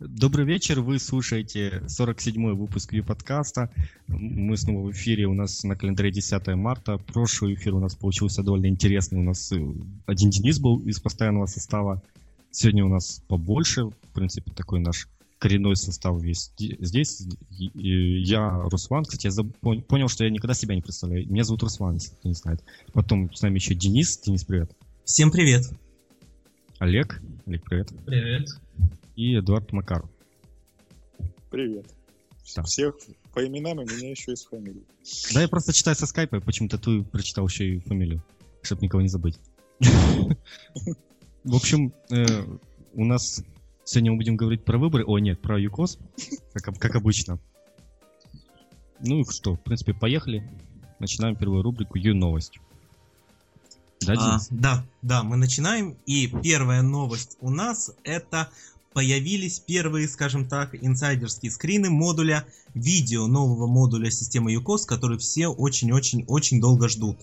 Добрый вечер, вы слушаете 47-й выпуск подкаста. Мы снова в эфире, у нас на календаре 10 марта. Прошлый эфир у нас получился довольно интересный. У нас э, один Денис был из постоянного состава. Сегодня у нас побольше, в принципе, такой наш коренной состав весь здесь. Я Руслан. Кстати, я заб... понял, что я никогда себя не представляю. Меня зовут Руслан, если кто не знает. Потом с нами еще Денис. Денис, привет. Всем привет. Олег. Олег, привет. Привет и Эдуард Макаров. Привет. Да. Всех по именам, и меня еще из фамилии. Да, я просто читаю со скайпа, почему-то ты прочитал еще и фамилию, чтобы никого не забыть. В общем, э, у нас сегодня мы будем говорить про выборы. О, нет, про ЮКОС, как, как обычно. Ну и что, в принципе, поехали. Начинаем первую рубрику Ю-новость. Да, а, да, да, мы начинаем. И первая новость у нас это появились первые, скажем так, инсайдерские скрины модуля видео, нового модуля системы UCOS, который все очень-очень-очень долго ждут.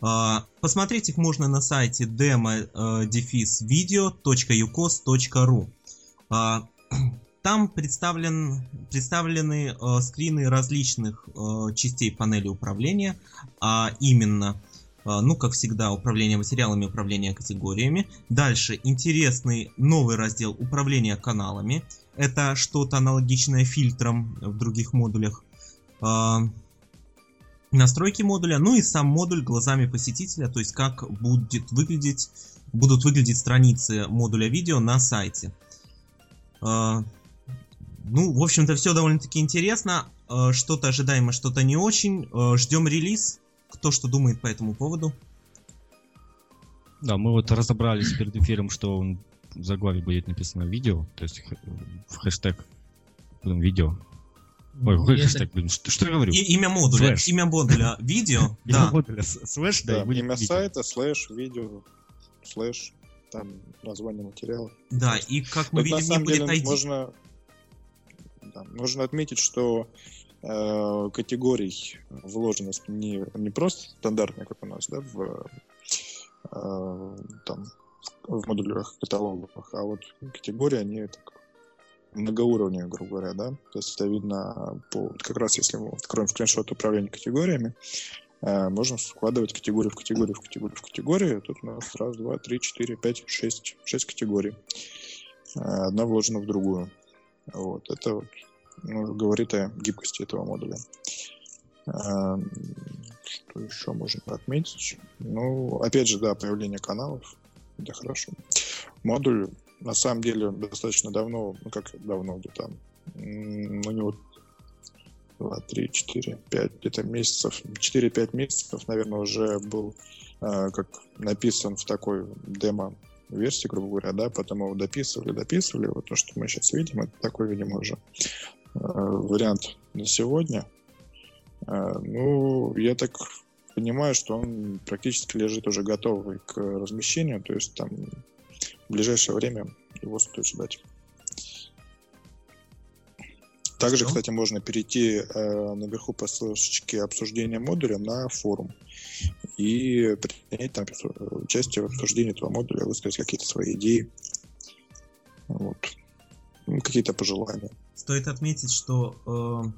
А, посмотреть их можно на сайте demo-video.ucos.ru. А, там представлен, представлены э, скрины различных э, частей панели управления, а именно ну, как всегда, управление материалами, управление категориями. Дальше интересный новый раздел управление каналами. Это что-то аналогичное фильтрам в других модулях. А, настройки модуля, ну и сам модуль глазами посетителя, то есть как будет выглядеть, будут выглядеть страницы модуля видео на сайте. А, ну, в общем-то, все довольно-таки интересно. Что-то ожидаемо, что-то не очень. Ждем релиз кто что думает по этому поводу? Да, мы вот разобрались перед эфиром, что он в заглаве будет написано видео, то есть в хэштег блин, видео. Ой, какой хэштег, блин, что, что я говорю? И, имя модуля, слэш. имя модуля, видео, да. Имя модуля, слэш, да, да имя сайта, слэш, видео, слэш, там название материала. Да, и как мы видим, не будет ID. Можно, да, можно отметить, что э, категорий вложенность не, не просто стандартная, как у нас, да, в, э, там, в модулях каталогах, а вот категории, они так многоуровневые, грубо говоря, да, то есть это видно по, как раз если мы откроем скриншот управления категориями, э, можно складывать категорию в категорию в категорию в категорию, тут у нас раз, два, три, четыре, пять, шесть, шесть категорий, одна вложена в другую, вот, это вот говорит о гибкости этого модуля. А, что еще можно отметить? Ну, опять же, да, появление каналов. Это хорошо. Модуль, на самом деле, достаточно давно, ну как давно, где-то, ну, не вот 2, 3, 4, 5 где-то месяцев, 4-5 месяцев, наверное, уже был э, как написан в такой демо версии, грубо говоря, да, потом его дописывали, дописывали, вот то, что мы сейчас видим, это такой, видимо, уже вариант на сегодня. Э, ну, я так понимаю, что он практически лежит уже готовый к размещению, то есть там в ближайшее время его стоит ждать. Также, что? кстати, можно перейти э, наверху по ссылочке обсуждения модуля на форум и принять там участие в обсуждении этого модуля, высказать какие-то свои идеи. Вот. Ну, какие-то пожелания. Стоит отметить, что э,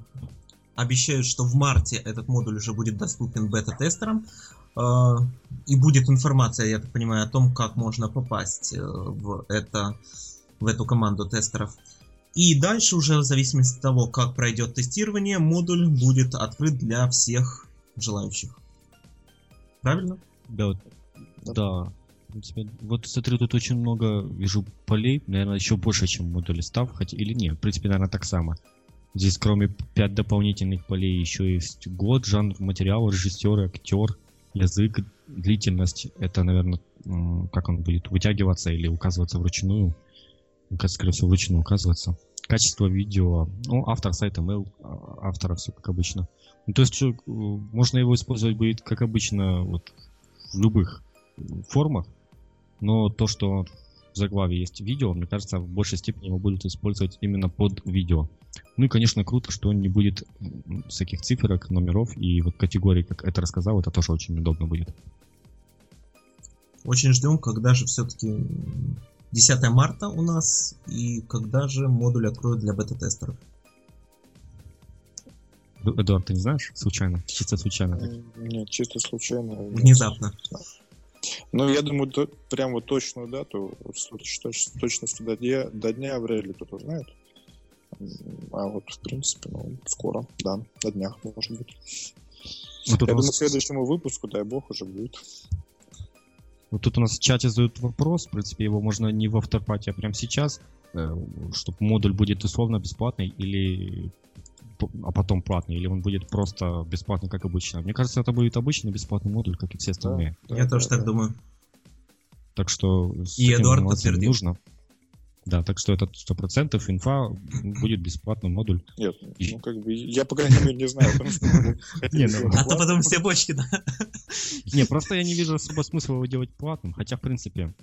обещают, что в марте этот модуль уже будет доступен бета-тестерам. Э, и будет информация, я так понимаю, о том, как можно попасть э, в, это, в эту команду тестеров. И дальше уже в зависимости от того, как пройдет тестирование, модуль будет открыт для всех желающих. Правильно? Да, да вот смотрю, тут очень много вижу полей, наверное, еще больше, чем в модуле став, хотя или нет, в принципе, наверное, так само. Здесь, кроме 5 дополнительных полей, еще есть год, жанр, материал, режиссер, актер, язык, длительность. Это, наверное, как он будет вытягиваться или указываться вручную. Скорее всего, вручную указываться. Качество видео, ну, автор сайта, mail а, автора, все как обычно. Ну, то есть, можно его использовать будет, как обычно, вот, в любых формах. Но то, что в заглаве есть видео, мне кажется, в большей степени его будут использовать именно под видео. Ну и, конечно, круто, что не будет всяких циферок, номеров и вот категорий, как это рассказал, это тоже очень удобно будет. Очень ждем, когда же все-таки 10 марта у нас. И когда же модуль откроют для бета-тестеров? Эдуард, ты не знаешь? Случайно? Чисто случайно. так? Нет, чисто случайно. Внезапно. Ну, я думаю, то, прям вот точную дату, с точ- точ- с точностью до дня, до дня вряд ли кто-то знает. А вот, в принципе, ну, скоро, да, на днях, может быть. Вот я нас, думаю, к следующему выпуску, дай бог, уже будет. вот тут у нас в чате задают вопрос, в принципе, его можно не в авторпате, а прямо сейчас, чтобы модуль будет условно бесплатный или а потом платный, или он будет просто бесплатный, как обычно. Мне кажется, это будет обычный бесплатный модуль, как и все остальные. Да, Я да, тоже да, так да. думаю. Так что с И этим Эдуард подтвердил. нужно. Да, так что это 100% инфа будет бесплатный модуль. Нет, ну, как бы, я, по крайней мере, не знаю, ну, А то потом все бочки, да? Не, просто я не вижу особо смысла его делать платным, хотя, в принципе,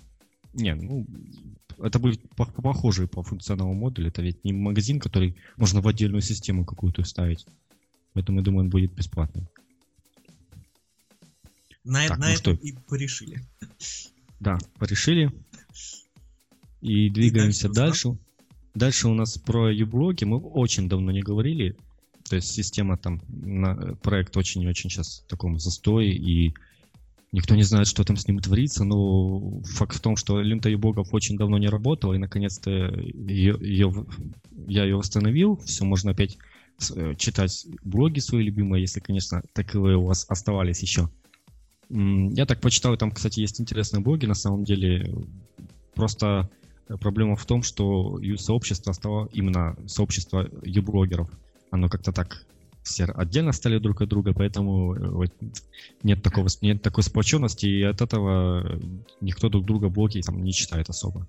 не, ну, это будет по- похоже по функционалу модуля, это ведь не магазин, который можно в отдельную систему какую-то вставить. Поэтому, я думаю, он будет бесплатным. На, Так, на ну этом что? и порешили. Да, порешили. И двигаемся дальше, дальше. Дальше у нас про юблоги мы очень давно не говорили. То есть система там, на, проект очень и очень сейчас в таком застое, и никто не знает, что там с ним творится, но факт в том, что лента юблогов очень давно не работала, и наконец-то ее, ее- я ее восстановил, все, можно опять э, читать блоги свои любимые, если, конечно, таковые у вас оставались еще. Я так почитал, там, кстати, есть интересные блоги, на самом деле. Просто э, проблема в том, что сообщество стало именно сообщество ю-блогеров. Оно как-то так все отдельно стали друг от друга, поэтому э, вот нет, такого, нет такой сплоченности, и от этого э, никто друг друга блоги там не читает особо.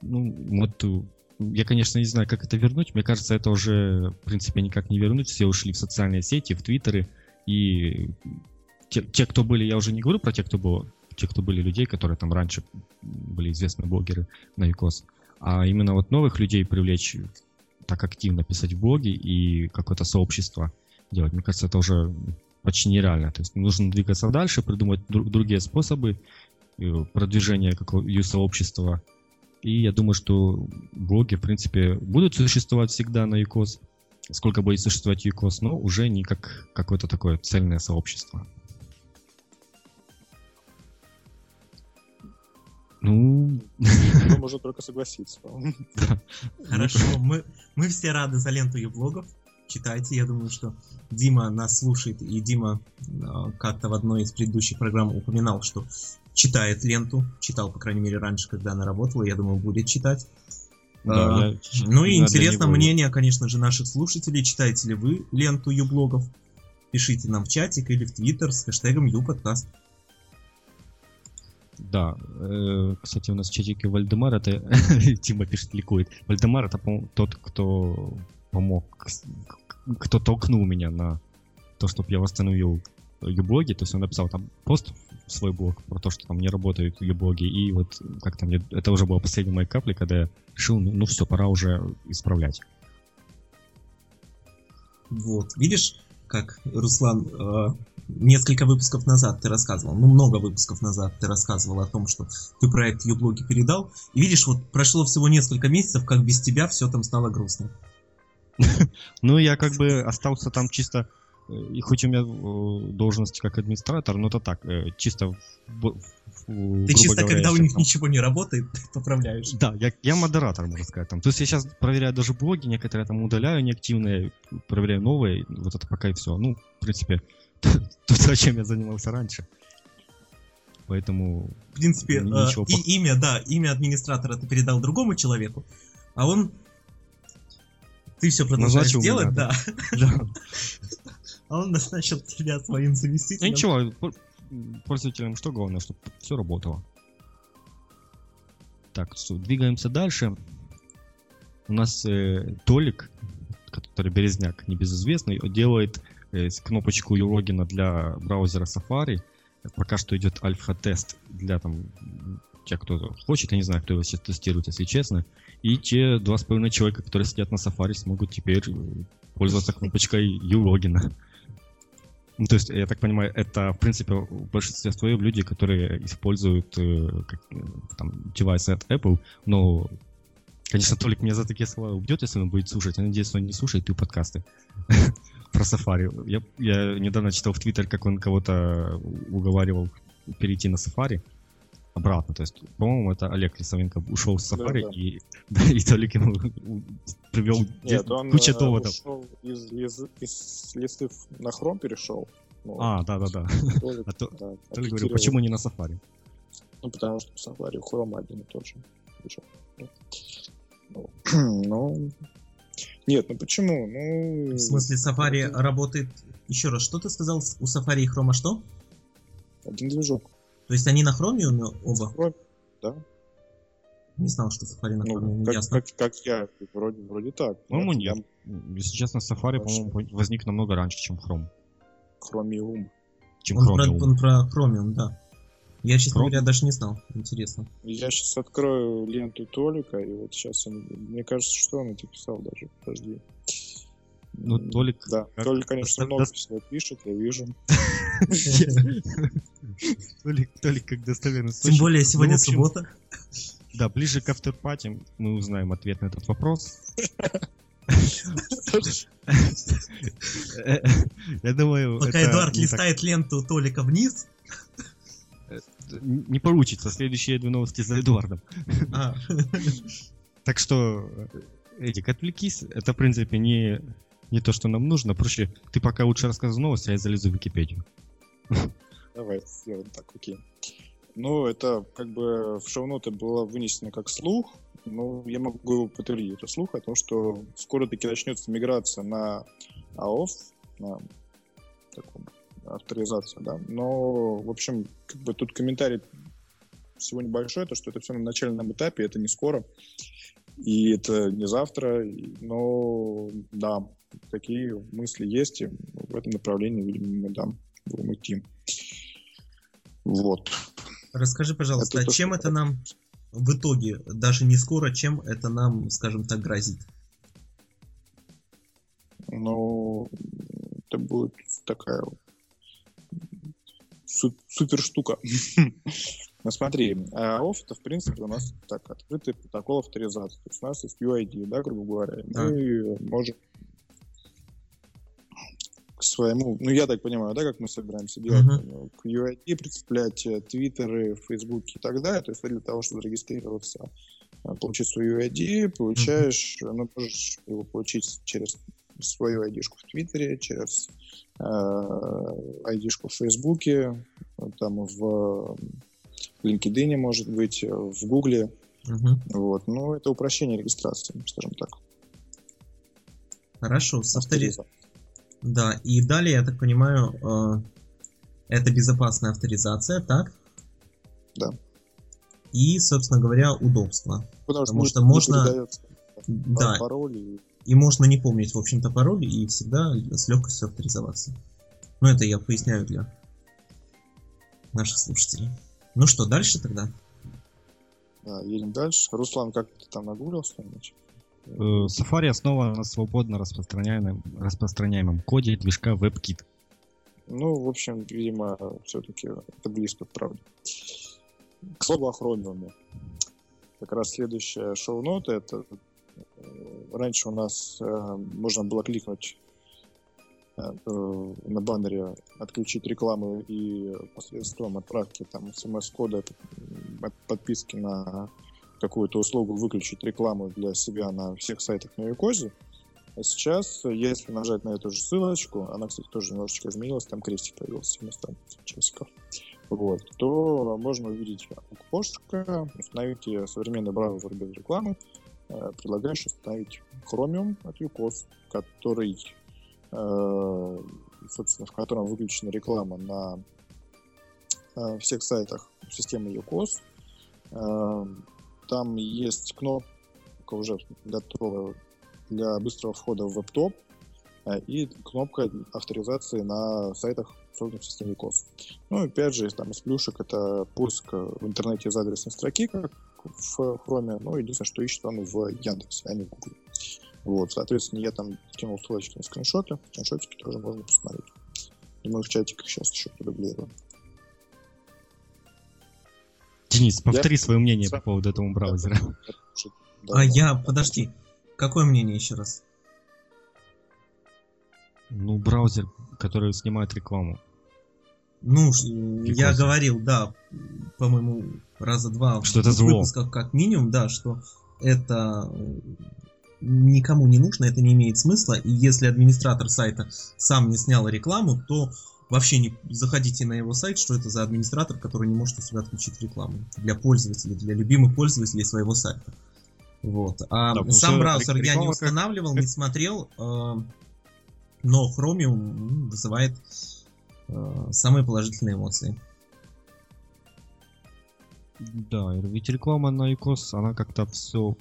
Ну, вот э, я, конечно, не знаю, как это вернуть. Мне кажется, это уже, в принципе, никак не вернуть. Все ушли в социальные сети, в твиттеры, и те, те, кто были, я уже не говорю про тех, кто был, те, кто были людей, которые там раньше были известны блогеры на ЮКОС, а именно вот новых людей привлечь, так активно писать в блоги и какое-то сообщество делать. Мне кажется, это уже почти нереально. То есть нужно двигаться дальше, придумать дру- другие способы э, продвижения какого сообщества. И я думаю, что блоги, в принципе, будут существовать всегда на ЮКОС, сколько будет существовать ЮКОС, но уже не как какое-то такое цельное сообщество. Ну, Ну, можно только согласиться. Хорошо, мы, мы все рады за ленту блогов. Читайте, я думаю, что Дима нас слушает, и Дима э, как-то в одной из предыдущих программ упоминал, что читает ленту, читал, по крайней мере, раньше, когда она работала, я думаю, будет читать. да, А, я- Ну и интересно мнение, конечно же, наших слушателей. Читаете ли вы ленту Юблогов? Пишите нам в чатик или в Твиттер с хэштегом UPodcast. Да, э, кстати, у нас в чатике Вальдемар, это Тима пишет, ликует. Вальдемар это, тот, кто помог, кто толкнул меня на то, чтобы я восстановил юблоги. То есть он написал там пост в свой блог про то, что там не работают юблоги. И вот как-то мне, это уже была последняя моя капля, когда я решил, ну, ну все, пора уже исправлять. Вот, видишь, как, Руслан, э, несколько выпусков назад ты рассказывал, ну, много выпусков назад ты рассказывал о том, что ты проект Юблоги передал, и видишь, вот прошло всего несколько месяцев, как без тебя все там стало грустно. Ну, я как бы остался там чисто, э, и хоть у меня э, должность как администратор, но это так, э, чисто, Ты чисто, говоря, когда у них там- ничего не работает, поправляешь. Да, я, я модератор, можно сказать. Там. То есть я сейчас проверяю даже блоги, некоторые там удаляю неактивные, проверяю новые, вот это пока и все. Ну, в принципе, то, чем я занимался раньше. Поэтому, В принципе, э, Ничего и имя, да, имя администратора ты передал другому человеку, а он... Ты все продолжаешь Назначил меня, делать, да. да. да. А он назначил тебя своим Ну заместителем. ничего, пор- пользователям что главное, чтобы все работало. Так, двигаемся дальше. У нас э, Толик, который Березняк, небезызвестный, делает э, кнопочку логина для браузера Safari. Пока что идет альфа-тест для там м, тех, кто хочет, я не знаю, кто его сейчас тестирует, если честно. И те два с половиной человека, которые сидят на Safari, смогут теперь э, пользоваться кнопочкой U-логина. Ну, то есть, я так понимаю, это, в принципе, в большинстве своем люди, которые используют э, как, э, там, девайсы от Apple, но, конечно, Толик меня за такие слова убьет, если он будет слушать. Я надеюсь, он не слушает и подкасты про Safari. Я, я недавно читал в Твиттер, как он кого-то уговаривал перейти на Safari обратно. То есть, по-моему, это Олег Лисовенко ушел с Safari, Да, да. и, да, и Толик ему привел Нет, он кучу э, доводов. ушел из, из, из листов на Chrome перешел. Ну, А, да-да-да. Толик, А то, да, Толик говорил, почему не на Safari? Ну, потому что Safari Chrome один и тот же. Ну, ну, нет, ну почему? Ну, В смысле, Safari это работает... Еще раз, что ты сказал? У Safari и Chrome что? Один движок. То есть они на Chromium оба? Chrome, да. Не знал, что Safari на Chromium, Ну, как, ясно. как, как я, вроде, вроде так. По-моему, Я- нет. Если честно, Safari, Хорошо. по-моему, возник намного раньше, чем Chrome. Chromium. Чем Он про, Chromium. он про Chromium, да. Я, честно Chrome? говоря, даже не знал. Интересно. Я сейчас открою ленту Толика, и вот сейчас он, мне кажется, что он это писал даже. Подожди. Ну, Толик... Да, как- Толик, конечно, много дос- всего пишет, я вижу. Толик, Толик как достоверный Тем более Ну, сегодня общем, суббота. Да, ближе к авторпате мы узнаем ответ на этот вопрос. Я думаю, Пока это Эдуард листает ленту Толика вниз. Не получится. Следующие две новости за Эдуардом. А, Так что, Эдик, отвлекись. Это, в принципе, не, не то, что нам нужно. Проще, ты пока лучше рассказывай новости, а я залезу в Википедию. Давай сделаем так, окей. Ну, это как бы в шоу-ноты было вынесено как слух. Ну, я могу его подтвердить, это слух о том, что скоро таки начнется миграция на AOF, на такую авторизацию, да. Но, в общем, как бы тут комментарий всего небольшой, то, что это все на начальном этапе, это не скоро. И это не завтра, но да, такие мысли есть, и в этом направлении, видимо, мы да, будем идти. Вот. Расскажи, пожалуйста, Это то, а чем что- это нам в итоге, даже не скоро, чем это нам, скажем так, грозит? Но это будет такая су- супер штука. Ну смотри, AOF это в принципе у нас так открытый протокол авторизации. То есть у нас есть UID, да, грубо говоря. Да. Мы можем к своему, ну я так понимаю, да, как мы собираемся делать, Мгм. к UID прицеплять э, твиттеры, фейсбуки и так далее. То есть для того, чтобы зарегистрироваться, э, получить свой UID, получаешь, ну, можешь его получить через свою ID-шку в Твиттере, через э, ID-шку в Фейсбуке, там в LinkedIn, может быть, в Гугле. Мгм. Вот. Ну, это упрощение регистрации, скажем так. Хорошо, с автори- Авториза- Да, и далее, я так понимаю, э, это безопасная авторизация, так? Да. И, собственно говоря, удобство. Потому, Потому что не можно- Да, пароль и и можно не помнить, в общем-то, пароль и всегда с легкостью авторизоваться. Ну, это я поясняю для наших слушателей. Ну что, дальше тогда? да, едем дальше. Руслан, как ты там нагуглил что-нибудь? Э, Safari основан на свободно распространяемом, распространяемом коде движка WebKit. Ну, в общем, видимо, все-таки это близко к правде. К слову о хромиуме. Как раз следующее шоу-нота, это раньше у нас э, можно было кликнуть э, э, на баннере отключить рекламу и посредством отправки там смс-кода от подписки на какую-то услугу выключить рекламу для себя на всех сайтах на Юкозе. А сейчас, э, если нажать на эту же ссылочку, она, кстати, тоже немножечко изменилась, там крестик появился вместо часиков, вот, то можно увидеть окошко, установить современный браузер без рекламы, предлагающий установить Chromium от UCOS, который, э, собственно, в котором выключена реклама на э, всех сайтах системы UCOS. Э, Там есть кнопка уже готовая для быстрого входа в WebTop э, и кнопка авторизации на сайтах, созданных в COS. Ну, опять же, там из плюшек это поиск в интернете из адресной строки, как в Chrome, ну, единственное, что ищет он в Яндексе, а не в Google. Вот, соответственно, я там кинул ссылочки на скриншоты, скриншотики тоже можно посмотреть. Мы в чатиках сейчас еще продублируем. Денис, повтори Я- свое мнение по поводу этого браузера. А я, подожди, какое мнение еще раз? Ну, браузер, который снимает рекламу. Ну, ш- я Прикольно. говорил, да, по-моему, раза два Что это зло. выпусках как минимум, да, что это никому не нужно, это не имеет смысла, и если администратор сайта сам не снял рекламу, то вообще не заходите на его сайт, что это за администратор, который не может у себя отключить рекламу для пользователей, для любимых пользователей своего сайта. Вот. А Да, сам браузер я не реклама как- устанавливал, не смотрел, э, но Chromium вызывает э, самые положительные эмоции. Да, ведь реклама на ИКОС, она как-то все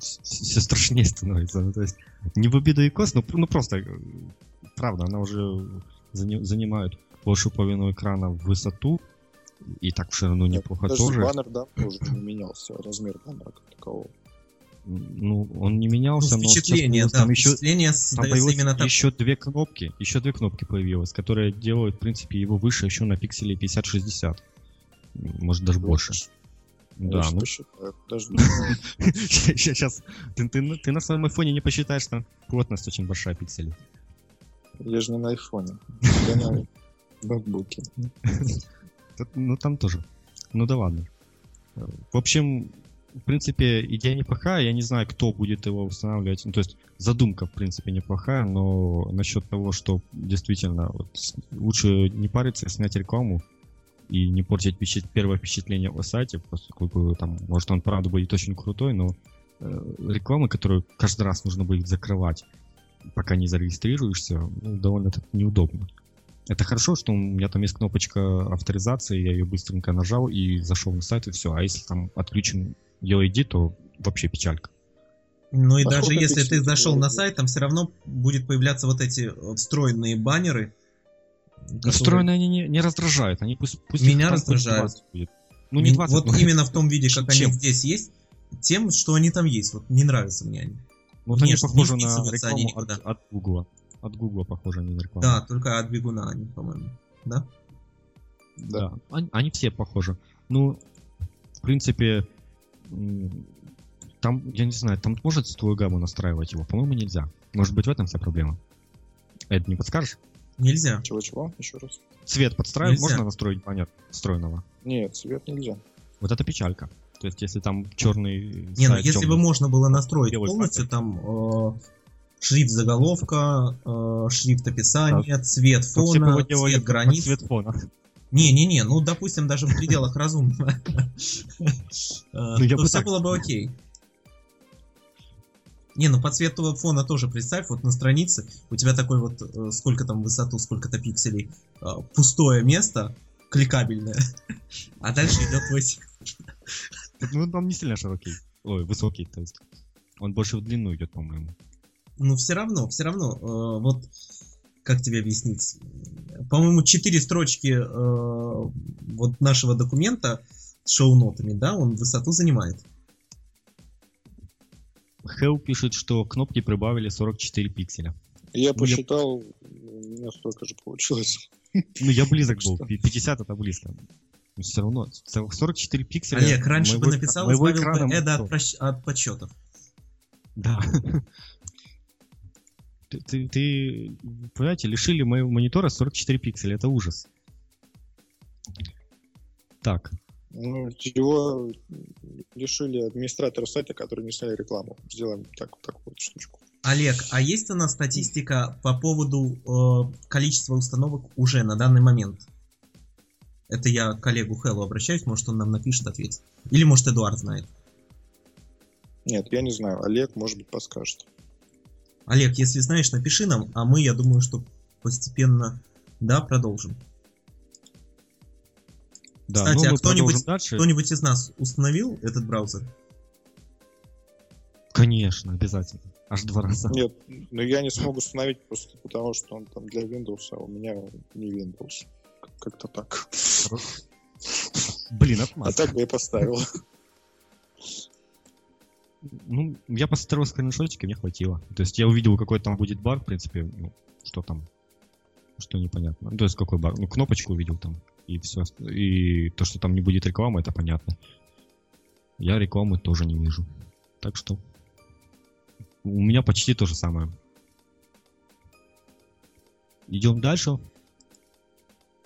все страшнее становится. Ну, то есть, не в обиду ИКОС, но ну, просто, э, правда, она уже зани- занимает большую половину экрана в высоту, и так в ширину неплохо Даже тоже. баннер, да, уже не менялся, размер баннера как такового. Ну, он не Ну, менялся, но впечатление, да, там еще, впечатление там создается появилось именно так. еще две кнопки, еще две кнопки появилось, которые делают, в принципе, его выше еще на пикселе 50-60. Может, даже больше. Я Да, ну посчитаю, подожди. Сейчас ты, на своем айфоне не посчитаешь, там плотность очень большая пикселей. Я же не на айфоне. Я на ноутбуке. Ну там тоже. Ну да ладно. В общем, в принципе, идея неплохая. Я не знаю, кто будет его устанавливать. Ну, то есть задумка, в принципе, неплохая, но насчет того, что действительно вот, лучше не париться, снять рекламу и не портить впечат- первое впечатление о сайте, поскольку там, может, он правда будет очень крутой, но э, рекламы, которую каждый раз нужно будет закрывать, пока не зарегистрируешься, ну, довольно-таки неудобно. Это хорошо, что у меня там есть кнопочка авторизации, я ее быстренько нажал и зашел на сайт, и все. А если там отключен UID, то вообще печалька. Ну и А даже если ты зашел на сайт, там все равно будет появляться вот эти встроенные баннеры. Которые- Встроенные они не, не раздражают, они пусть, пусть Меня раздражают. 20 будет. Ну не Ми- 20, Вот но- именно в том виде, как Чем? они здесь есть, тем, что они там есть. Вот не нравятся мне они. Вот они внешне не похожи на они рекламу никуда. от, от Гугла. От Гугла похожи они на рекламу. Да, только от бегуна они, по-моему. Да? Да, они, они все похожи. Ну, в принципе, там, я не знаю, там можно цветовую гамму настраивать его? По-моему, нельзя. Может быть, в этом вся проблема. Эд, не подскажешь? Нельзя. Чего-чего? Еще раз. Цвет подстраивать Нельзя. можно настроить баннер встроенного? Нет, цвет нельзя. Вот это печалька. То есть, если там черный Не, ну если бы тёмный- можно было настроить полностью, там э, шрифт заголовка, э, шрифт описания, цвет все бы фона, делали цвет границ. цвет фона. Не-не-не, ну допустим, даже в пределах разумного. Я То бы все так было бы окей. Не, ну по цвету фона тоже представь, вот на странице у тебя такой вот, э, сколько там высоту, сколько-то пикселей, э, пустое место, кликабельное, а дальше идет текст. Ну, он не сильно широкий. Ой, высокий, то есть. Он больше в длину идет, по-моему. Ну все равно, все равно, э, вот как тебе объяснить? По-моему, четыре строчки э, вот нашего документа с шоу-нотами, да, он высоту занимает. Хелл пишет, что кнопки прибавили 44 пикселя. Я Ну, я- посчитал, у меня столько же получилось. Ну, я близок был. Что? 50 это близко. Но все равно, целых 44 пикселя. Олег, раньше бы написал, моего избавил экрана бы от, прощ- от подсчетов. Да. Ты, ты, ты, понимаете, лишили моего монитора 44 пикселя, это ужас. Так, Ну, его лишили администратора сайта, который не сняли рекламу. Сделаем так, так вот штучку. Олег, а есть у нас статистика по поводу э, количества установок уже на данный момент? Это я к коллегу Хэллу обращаюсь, может он нам напишет, ответит. Или может Эдуард знает. Нет, я не знаю. Олег, может быть, подскажет. Олег, если знаешь, напиши нам, а мы, я думаю, что постепенно, да, продолжим. Да, Кстати, ну а кто-нибудь-. Кто-нибудь из нас установил этот браузер? Конечно, обязательно. Аж два раза. Нет, но я не смогу установить просто потому, что он там для Windows, а у меня не Windows. Как-то так. Блин, А отмаз. так бы я поставил. Ну, я посмотрел скриншотики, мне хватило. То есть я увидел, какой там будет бар, в принципе, ну, что там. Что непонятно. Ну, то есть какой баг? Ну, кнопочку увидел там, и все. И то, что там не будет рекламы, это понятно. Я рекламы тоже не вижу. Так что у меня почти то же самое. Идем дальше.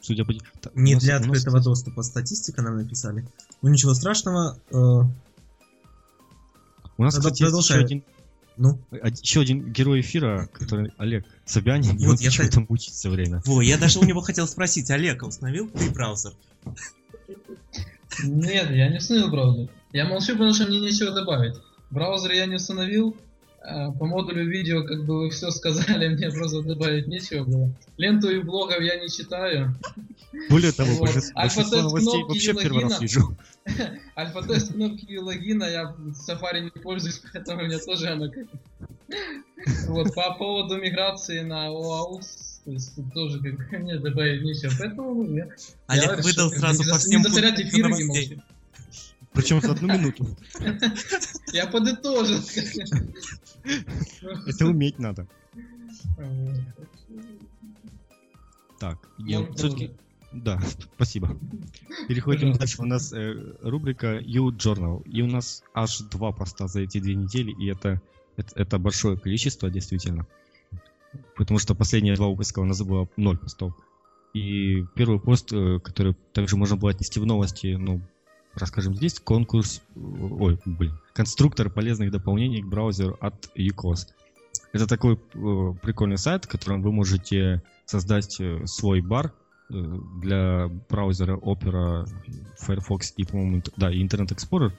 Судя по... Не для открытого доступа статистика нам написали. Ну ничего страшного. Э... У нас, кстати, есть еще один, ну? еще один герой эфира, который Олег Собянин, вот, он я х... там учит все время. Во, я даже у него хотел спросить, Олег, установил ты браузер? Нет, я не установил браузер. Я молчу, потому что мне нечего добавить. Браузер я не установил, а, по модулю видео, как бы вы все сказали, мне просто добавить нечего было. Ленту и блогов я не читаю. Более того, вот. большинство новостей вообще первый раз вижу. Альфа-тест кнопки и логина, я в Safari не пользуюсь, поэтому у меня тоже она как... Вот, по поводу миграции на OAuth, то есть тут тоже как бы мне добавить нечего, поэтому я... Олег выдал сразу по всем Не эфир не. Причем за одну минуту. Я подытожил. Это уметь надо. Так, я все-таки... Да, спасибо. Переходим дальше. У нас э, рубрика You Journal. И у нас аж два поста за эти две недели, и это, это, это большое количество, действительно. Потому что последние два выпуска у нас было ноль постов. И первый пост, э, который также можно было отнести в новости, ну, расскажем здесь, конкурс, ой, блин, конструктор полезных дополнений к браузеру от UCOS. Это такой э, прикольный сайт, в котором вы можете создать э, свой бар э, для браузера Opera, Firefox и, по-моему, да, и Internet Explorer.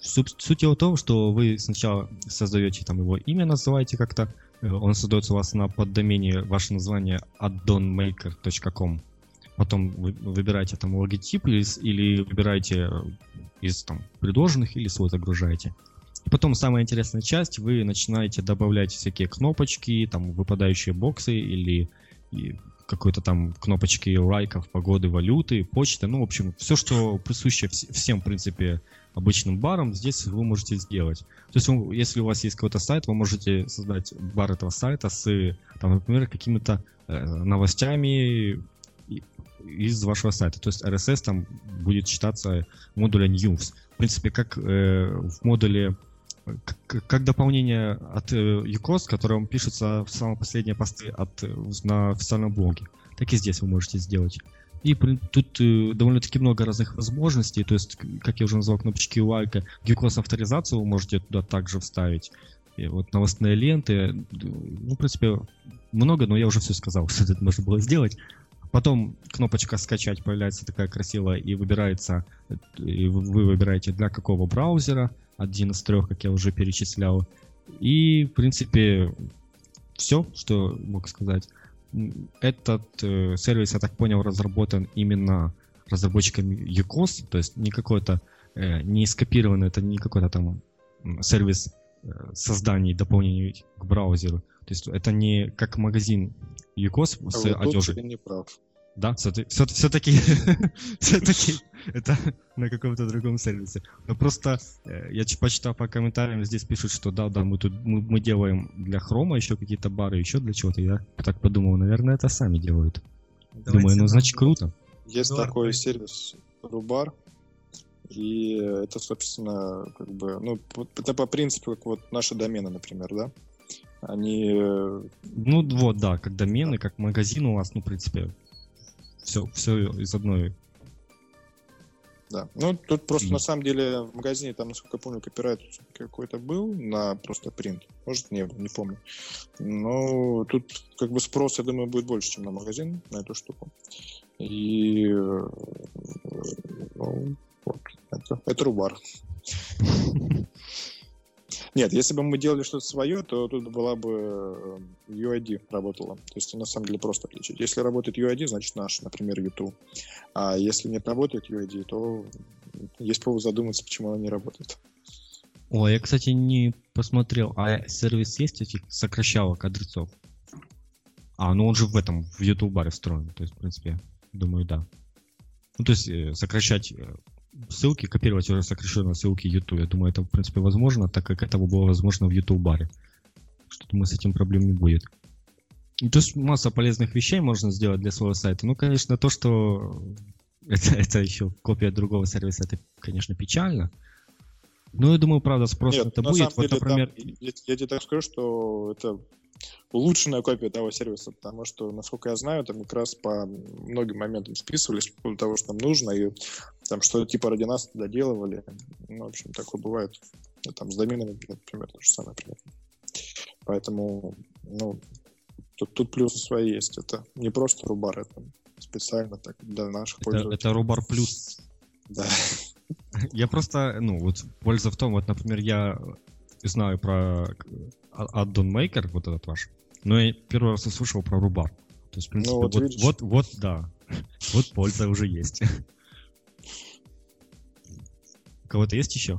Суть, суть его в том, что вы сначала создаете там его имя, называете как-то, э, он создается у вас на поддомене ваше название addonmaker.com потом вы выбираете там логотип или, или выбираете э, из там предложенных или свой загружаете. И потом самая интересная часть, вы начинаете добавлять всякие кнопочки, там выпадающие боксы или какой-то там кнопочки лайков, погоды, валюты, почты, ну, в общем, все, что присуще всем, в принципе, обычным барам, здесь вы можете сделать. То есть, если у вас есть какой-то сайт, вы можете создать бар этого сайта с, там, например, какими-то э, новостями, из вашего сайта. То есть RSS там будет считаться модуля News. В принципе, как э, в модуле как, дополнение от э, UCOS, которым пишутся самые последние посты от, э, на официальном блоге. Так и здесь вы можете сделать. И тут э, довольно-таки много разных возможностей. То есть, как я уже назвал, кнопочки лайка, UCOS авторизацию вы можете туда также вставить. И вот новостные ленты. Ну, в принципе, много, но я уже все сказал, что это можно было сделать. Потом кнопочка «Скачать» появляется такая красивая и выбирается, и вы выбираете для какого браузера, один из трех, как я уже перечислял. И, в принципе, все, что мог сказать. Этот э, сервис, я так понял, разработан именно разработчиками UCOS, то есть не какой-то, э, не скопированный, это не какой-то там сервис э, создания дополнений к браузеру. То есть это не как магазин ЮКОС а с вот одежей. не прав. Да, все-таки, все-таки это на каком-то другом сервисе. Но просто э, я почитал по комментариям, здесь пишут, что да, да, мы тут мы, мы делаем для хрома еще какие-то бары, еще для чего-то. Я так подумал, наверное, это сами делают. Давайте Думаю, ну значит круто. Есть Доллар такой сервис Рубар, и это, собственно, как бы, ну, это по принципу, как вот наши домены, например, да? Они... Э, ну вот, да, как домены, как магазин у вас, ну, в принципе, все, все из одной. Да. Ну, тут просто и... на самом деле в магазине, там, насколько я помню, копирайт какой-то был на просто принт. Может, не был, не помню. Но тут как бы спрос, я думаю, будет больше, чем на магазин, на эту штуку. И э, ну, вот, это, это рубар. Нет, если бы мы делали что-то свое, то тут была бы э, UID работала. То есть на самом деле просто отличить. Если работает UID, значит наш, например, YouTube. А если не работает UID, то есть повод задуматься, почему она не работает. О, я, кстати, не посмотрел. А сервис есть этих сокращалок адресов? А, ну он же в этом, в YouTube баре встроен. То есть, в принципе, думаю, да. Ну, то есть, э, сокращать э, ссылки, копировать уже сокращенные ссылки YouTube. Я думаю, это, в принципе, возможно, так как это было возможно в YouTube-баре. Что думаю, с этим проблем не будет. Ну, То есть масса полезных вещей можно сделать для своего сайта. Ну, конечно, то, что это, это еще копия другого сервиса, это, конечно, печально. Но я думаю, правда, спрос Нет, это на будет. самом Вот, деле, там, например, я, я тебе так скажу, что это улучшенная копия того сервиса, потому что, насколько я знаю, там как раз по многим моментам списывались по поводу того, что нам нужно, и там что-то типа ради нас доделывали. Ну, в общем, такое бывает. И там с доменами, например, то же самое примерно. Поэтому, ну, тут, тут плюсы свои есть. Это не просто рубар, это специально так для наших это, пользователей. это Рубар Плюс. Да. Я просто, ну, вот польза в том, вот, например, я знаю про а- Addon Maker, вот этот ваш, но я первый раз услышал про Рубар. То есть, в принципе, Ну, вот вот, видишь. вот, вот, да. Вот польза уже есть. Кого-то есть еще?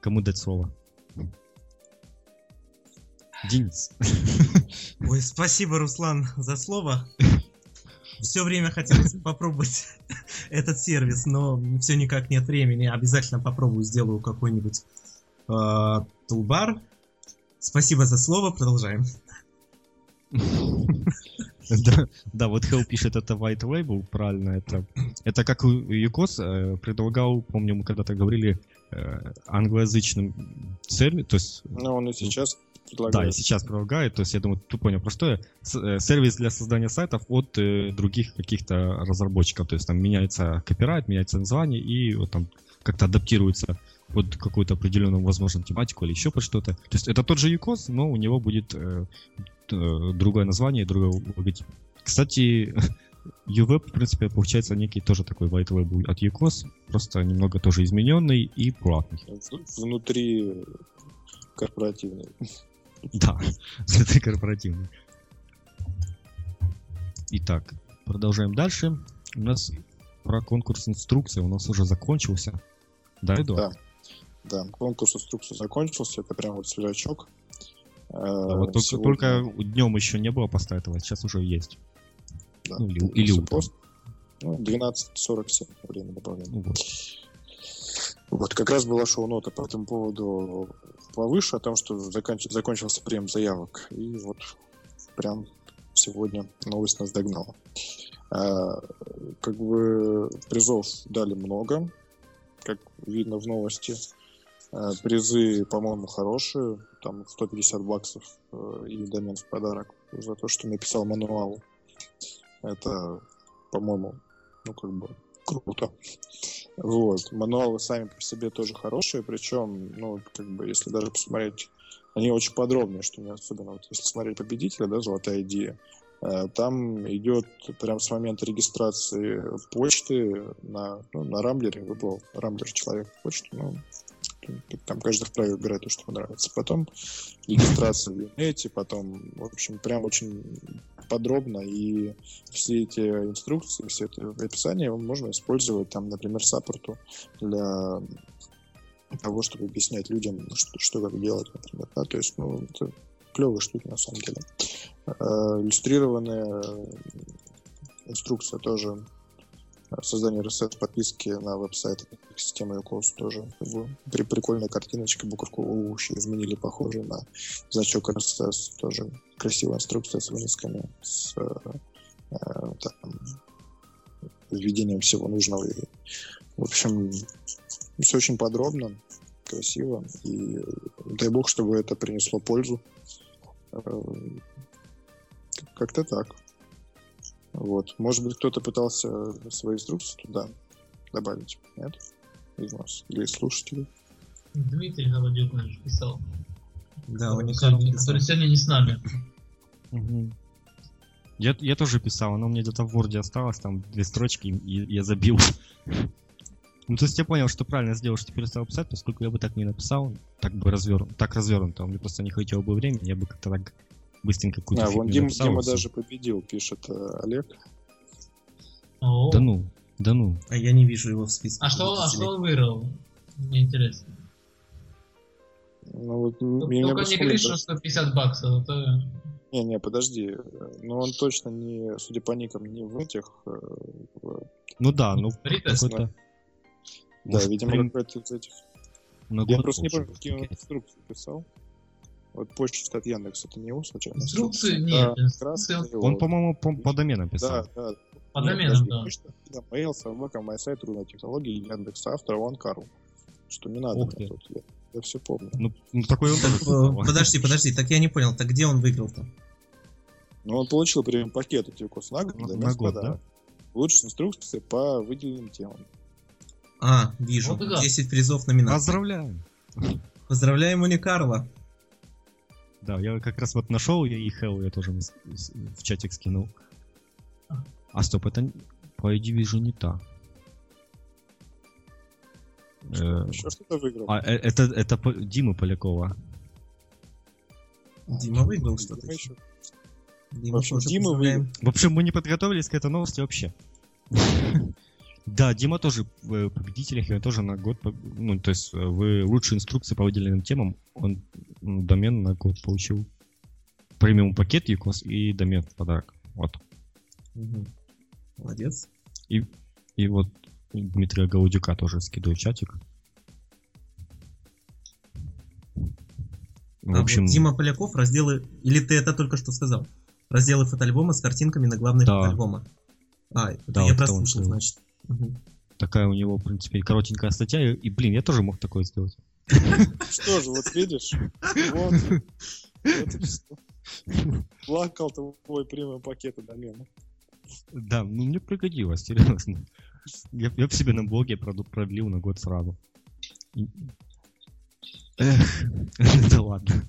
Кому дать слово? Денис. Ой, спасибо, Руслан, за слово. Все время хотелось попробовать этот сервис, но все никак нет времени. Обязательно попробую, сделаю какой-нибудь э, тулбар. Спасибо за слово, продолжаем. Да, да, вот Hell пишет это white label, правильно, это, это как Юкос э, предлагал, помню, мы когда-то говорили, э, англоязычным сервис, то есть Ну, он и сейчас Да, предлагает. и сейчас предлагает, то есть я думаю, ты понял, простое, э, сервис для создания сайтов от э, других каких-то разработчиков, то есть там меняется копирайт, меняется название и вот там как-то адаптируется под какую-то определенную, возможно, тематику или еще под что-то. То есть это тот же UCOS, но у него будет э, э, другое название и другой логотип. Кстати, UWeb, в принципе, получается некий тоже такой white label от UCOS, просто немного тоже измененный и платный. Внутри корпоративный. Да, это корпоративный. Итак, продолжаем дальше. У нас про конкурс инструкции у нас уже закончился. Да, Эдуард? Да. Да, конкурс инструкции закончился, это прям вот свежачок. Да, Э, вот только, только днем еще не было поставить, сейчас уже есть. да, ну, или- или утром. пост. Ну, 12.47 время добавления. Ну вот. Вот, как раз была шоу-нота по этому поводу повыше, о том, что заканч- закончился прием заявок. И вот прям сегодня новость нас догнала. А, как бы призов дали много, как видно в новости. А, призы, по-моему, хорошие. Там 150 баксов э, и домен в подарок за то, что написал мануал. Это, по-моему, ну как бы круто. Вот. Мануалы сами по себе тоже хорошие, причем, ну, как бы, если даже посмотреть, они очень подробные, что мне особенно, вот, если смотреть победителя, да, золотая идея, э, там идет прям с момента регистрации почты на, ну, на Рамблере, выбрал Рамблер человек почту, ну, там каждый вправе выбирать то, что ему нравится. Потом регистрация в Юнете, потом, в общем, прям очень подробно, и все эти инструкции, все это описание можно использовать, там, например, саппорту для того, чтобы объяснять людям, что, что как делать, например. Да? То есть, ну, это клевые штуки на самом деле. Э, Иллюстрированная инструкция тоже создание RSS подписки на веб-сайт системы UCOS тоже при, прикольная картиночка, буковку У изменили похоже на значок RSS, тоже красивая инструкция с вынесками, с э, там, введением всего нужного. И, в общем, все очень подробно, красиво, и дай бог, чтобы это принесло пользу. Э, Как-то так. Вот. Может быть, кто-то пытался свои инструкции туда добавить? Нет? Из нас? Или из слушателей? Дмитрий Голодюк наш писал. Да, который, писал. который сегодня не с нами. Я, я тоже писал, оно мне где-то в Word осталось, там две строчки, и я забил. Ну, то есть я понял, что правильно сделал, что перестал писать, поскольку я бы так не написал, так бы развернут, так развернуто, мне просто не хватило бы времени, я бы как-то так быстренько какую-то А, вон фигню Дима, даже победил, пишет э, Олег. О, Да ну, да ну. А я не вижу его в списке. а что, а что он выиграл? Мне интересно. Ну, вот, м- Только не говори, что 150 баксов, а то... Не, не, подожди. Ну, он точно не, судя по никам, не в этих... э, в- Ну да, ну какой-то... Да, может, видимо, прям какой-то из этих. на Я просто не помню, какие он инструкции писал. Вот почта от Яндекса, это не его случайно? Инструкции? Да, Нет, раз инструкции его. Он, по-моему, по, по доменам писал. Да, да. по Нет, доменам, да. почта, да, mail, собака, MySite, трудная технология, Яндекс, автор, Ванкару. Что не надо. Ух ты. тут, я, я все помню. Ну, ну, такой он писал. Подожди, подожди, так я не понял, так где он выиграл-то? Но он получил прям пакет этих курс на год. На- да, год, подарка. Лучшие инструкции по выделенным темам. А, вижу, Вот и да. 10 призов номинации. Поздравляем. Поздравляем Уникарла. Да, я как раз вот нашел я и Хелл я тоже в чатик скинул. А стоп, это по идее вижу не та. Э, Еще что-то выиграл. А, э, это, это по- Дима Полякова. Дима выиграл что-то. Дима еще. Дима В общем, Дима поздравляем. В общем, мы не подготовились к этой новости вообще. Да, Дима тоже в победителях, и он тоже на год, ну, то есть э, в лучшие инструкции по выделенным темам он домен на год получил. Премиум пакет ЮКОС и домен в подарок. Вот. Мгм. Молодец. И вот Дмитрия Гаудюка тоже скидываю в чатик. В А общем, вот Дима Поляков, разделы... Или ты это только что сказал? Разделы фотоальбома с картинками на главной Да. фотоальбома. А, это Да, я вот прослушал, значит. Мгм. такая у него, в принципе, коротенькая статья. И, и, блин, я тоже мог такое сделать. Что же, вот видишь? Вот. Плакал твой премиум пакета домена. Да, ну мне пригодилось, серьезно. Я, я в себе на блоге продлил на год сразу. Эх, да ладно.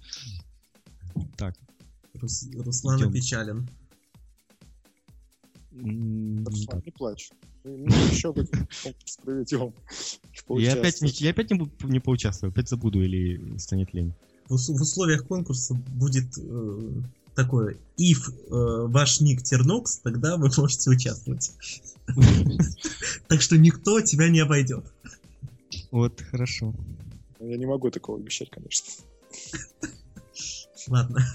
Так, Рус- Руслан Идём. опечален. м, Руслан, не плачь. Еще конкурс проведем. Я опять, не, я опять не, не поучаствую, опять забуду или станет лень. В, в условиях конкурса будет э, такое, if э, ваш ник Тернокс, тогда вы можете участвовать. Так что никто тебя не обойдет. Вот, хорошо. Я не могу такого обещать, конечно. Ладно.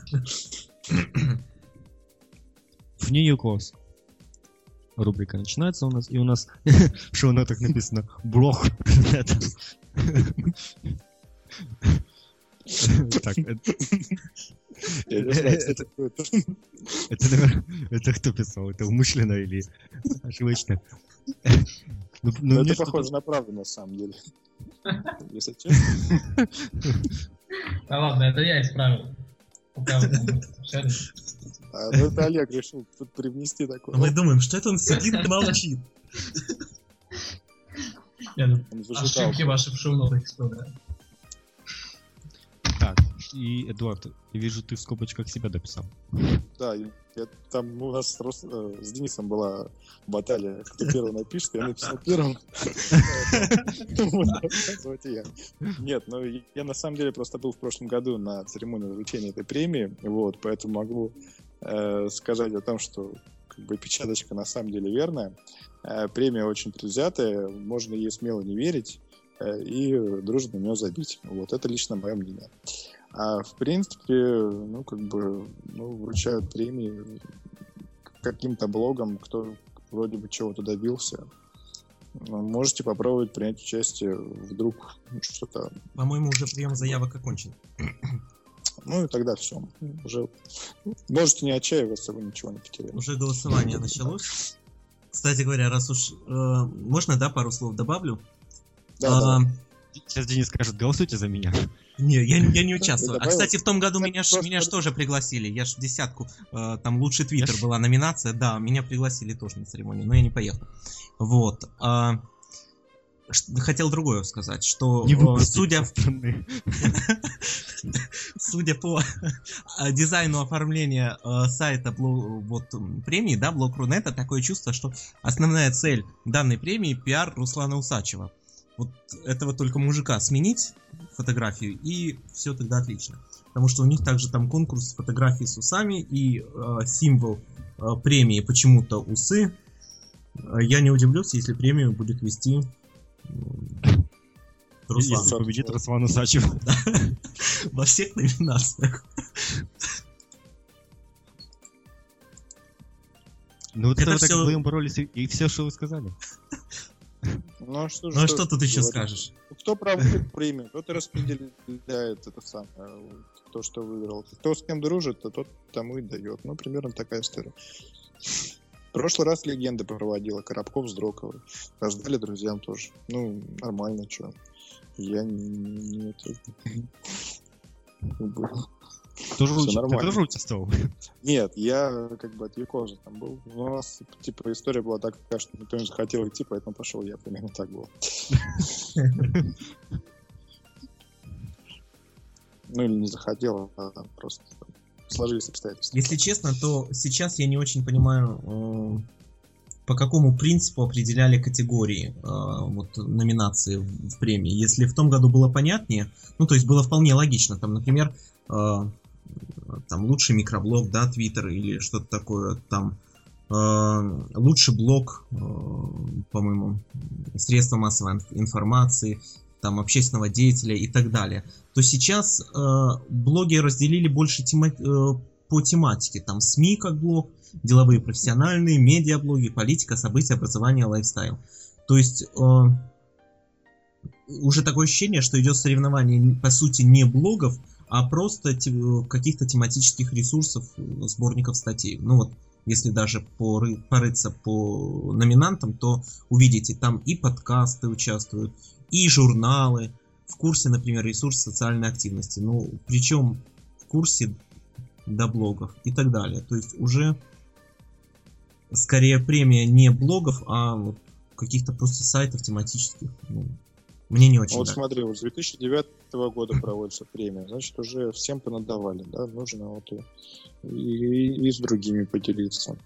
В Нью-Йоркос. Рубрика начинается у нас, и у нас в шоу-нотах написано блог. Это- Так, это- кто писал? Это умышленно или ошибочно? Ну, ну, Но мне это похоже на правду, на самом деле. Если честно. Да ладно, это я исправил. А, ну, это Олег решил тут привнести такое. А мы думаем, что это он сидит и молчит. Ошибки ваши в шоу-нотах исправляю. Так, и, Эдуард, я вижу, ты в скобочках себя дописал. Да, я- там у нас с, э, с Денисом была баталия, кто первый напишет, я написал первым. Нет, ну я на самом деле просто был в прошлом году на церемонии вручения этой премии, вот, поэтому могу э, сказать о том, что как бы печаточка на самом деле верная. Э, Премия очень предвзятая, можно ей смело не верить и дружно на нее забить. Вот, это лично мое мнение. А в принципе, ну, как бы, ну, вручают премии каким-то блогам, кто вроде бы чего-то добился. Ну, Можете попробовать принять участие, вдруг что-то... По-моему, уже прием заявок окончен. Ну и тогда все. Уже можете не отчаиваться, вы ничего не потеряли. Уже голосование началось. Кстати говоря, раз уж... э, можно, да, пару слов добавлю? Да, А, да. Сейчас Денис скажет, голосуйте за меня. Не, я, я не участвую. А, добавил? кстати, в том году меня ж, просто- меня ж тоже пригласили. Я ж в десятку, э, там лучший твиттер была номинация. Да, меня пригласили тоже на церемонию, но я не поехал. Вот. а, ш- хотел другое сказать, что Не э, судя, судя по э, дизайну оформления э, сайта вот, премии, да, Блок.рунета, такое чувство, что основная цель данной премии пиар Руслана Усачева. Вот этого только мужика сменить фотографию, и все тогда отлично. Потому что у них также там конкурс фотографий с усами и э, символ э, премии почему-то усы. Э, Я не удивлюсь, если премию будет вести Руслан. Если победит Руслан Усачев. Во всех номинациях. Ну вот Это это вы так всё- вдвоем боролись, и все, что вы сказали. Ну а что, Ну а что тут еще говорить? скажешь? Кто проводит премию, тот и распределяет это самое, то, что выиграл. Кто с кем дружит, то тот тому и дает. Ну, примерно такая история. В прошлый раз легенда проводила, Коробков с Дроковой. Раздали друзьям тоже. Ну, нормально, что. Я не... не это- не Тоже, Всё учи- ты нормально. тоже участвовал? Нет, я как бы от Якоза там был. Но у нас, типа, история была такая, что никто не захотел идти, поэтому пошел я. Примерно так было. Ну, или не захотел, а просто сложились обстоятельства. Если честно, то сейчас я не очень понимаю, э, по какому принципу определяли категории э, вот, номинации в, в премии. Если в том году было понятнее, ну, то есть было вполне логично, там, например, э, там лучший микроблог, да, Твиттер или что-то такое, там э, лучший блог, э, по-моему, средства массовой инф- информации, там общественного деятеля и так далее то сейчас э, блоги разделили больше тема- э, по тематике. Там СМИ как блог, деловые профессиональные, медиаблоги, политика, события, образование, лайфстайл. То есть э, уже такое ощущение, что идет соревнование по сути не блогов, а просто э, каких-то тематических ресурсов, э, сборников статей. Ну вот, если даже поры- порыться по номинантам, то увидите, там и подкасты участвуют, и журналы, в курсе, например, ресурс социальной активности. Ну, причем в курсе до блогов и так далее. То есть уже скорее премия не блогов, а вот каких-то просто сайтов тематических. Ну, мне не очень Вот нравится. смотри, вот с 2009 года проводится премия, значит, уже всем понадавали, да, нужно вот и, и- и с другими поделиться.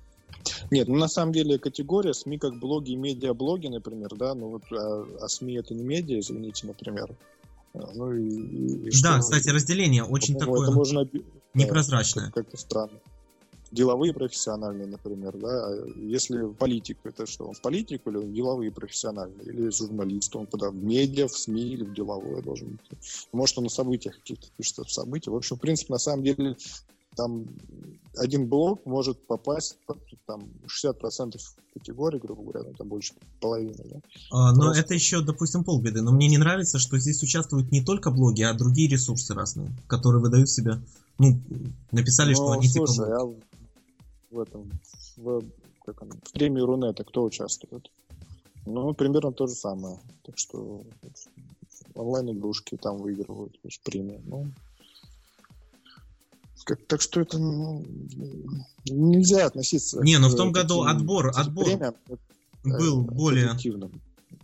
Нет, ну на самом деле категория СМИ как блоги и медиаблоги, например, да, ну вот, а, а СМИ это не медиа, извините, например. А, Ну и, и- и Да, что? кстати, разделение очень По-моему, такое это можно да, непрозрачное. как- как-то странно. Деловые профессиональные, например, да. А Если политик, это что, он в политику или он деловые профессиональные? Или журналист, он куда? В медиа, в СМИ или в деловое должен идти? Может, он на событиях каких-то пишет в события. В общем, в принципе, на самом деле, там один блок может попасть там 60% категории, грубо говоря, ну, там больше половины, да. А, но просто- это еще, допустим, полбеды. Но мне не нравится, что здесь участвуют не только блоги, а другие ресурсы разные, которые выдают себя. Ну, написали, что Ну, они типа слушай, блог. а в этом, в, как он, в премии Рунета кто участвует? Ну, примерно то же самое. Так что онлайн-игрушки там выигрывают то есть премии. Ну, как- так что это ну, нельзя относиться. Не, но к в том году отбор- отбор премиям, был более...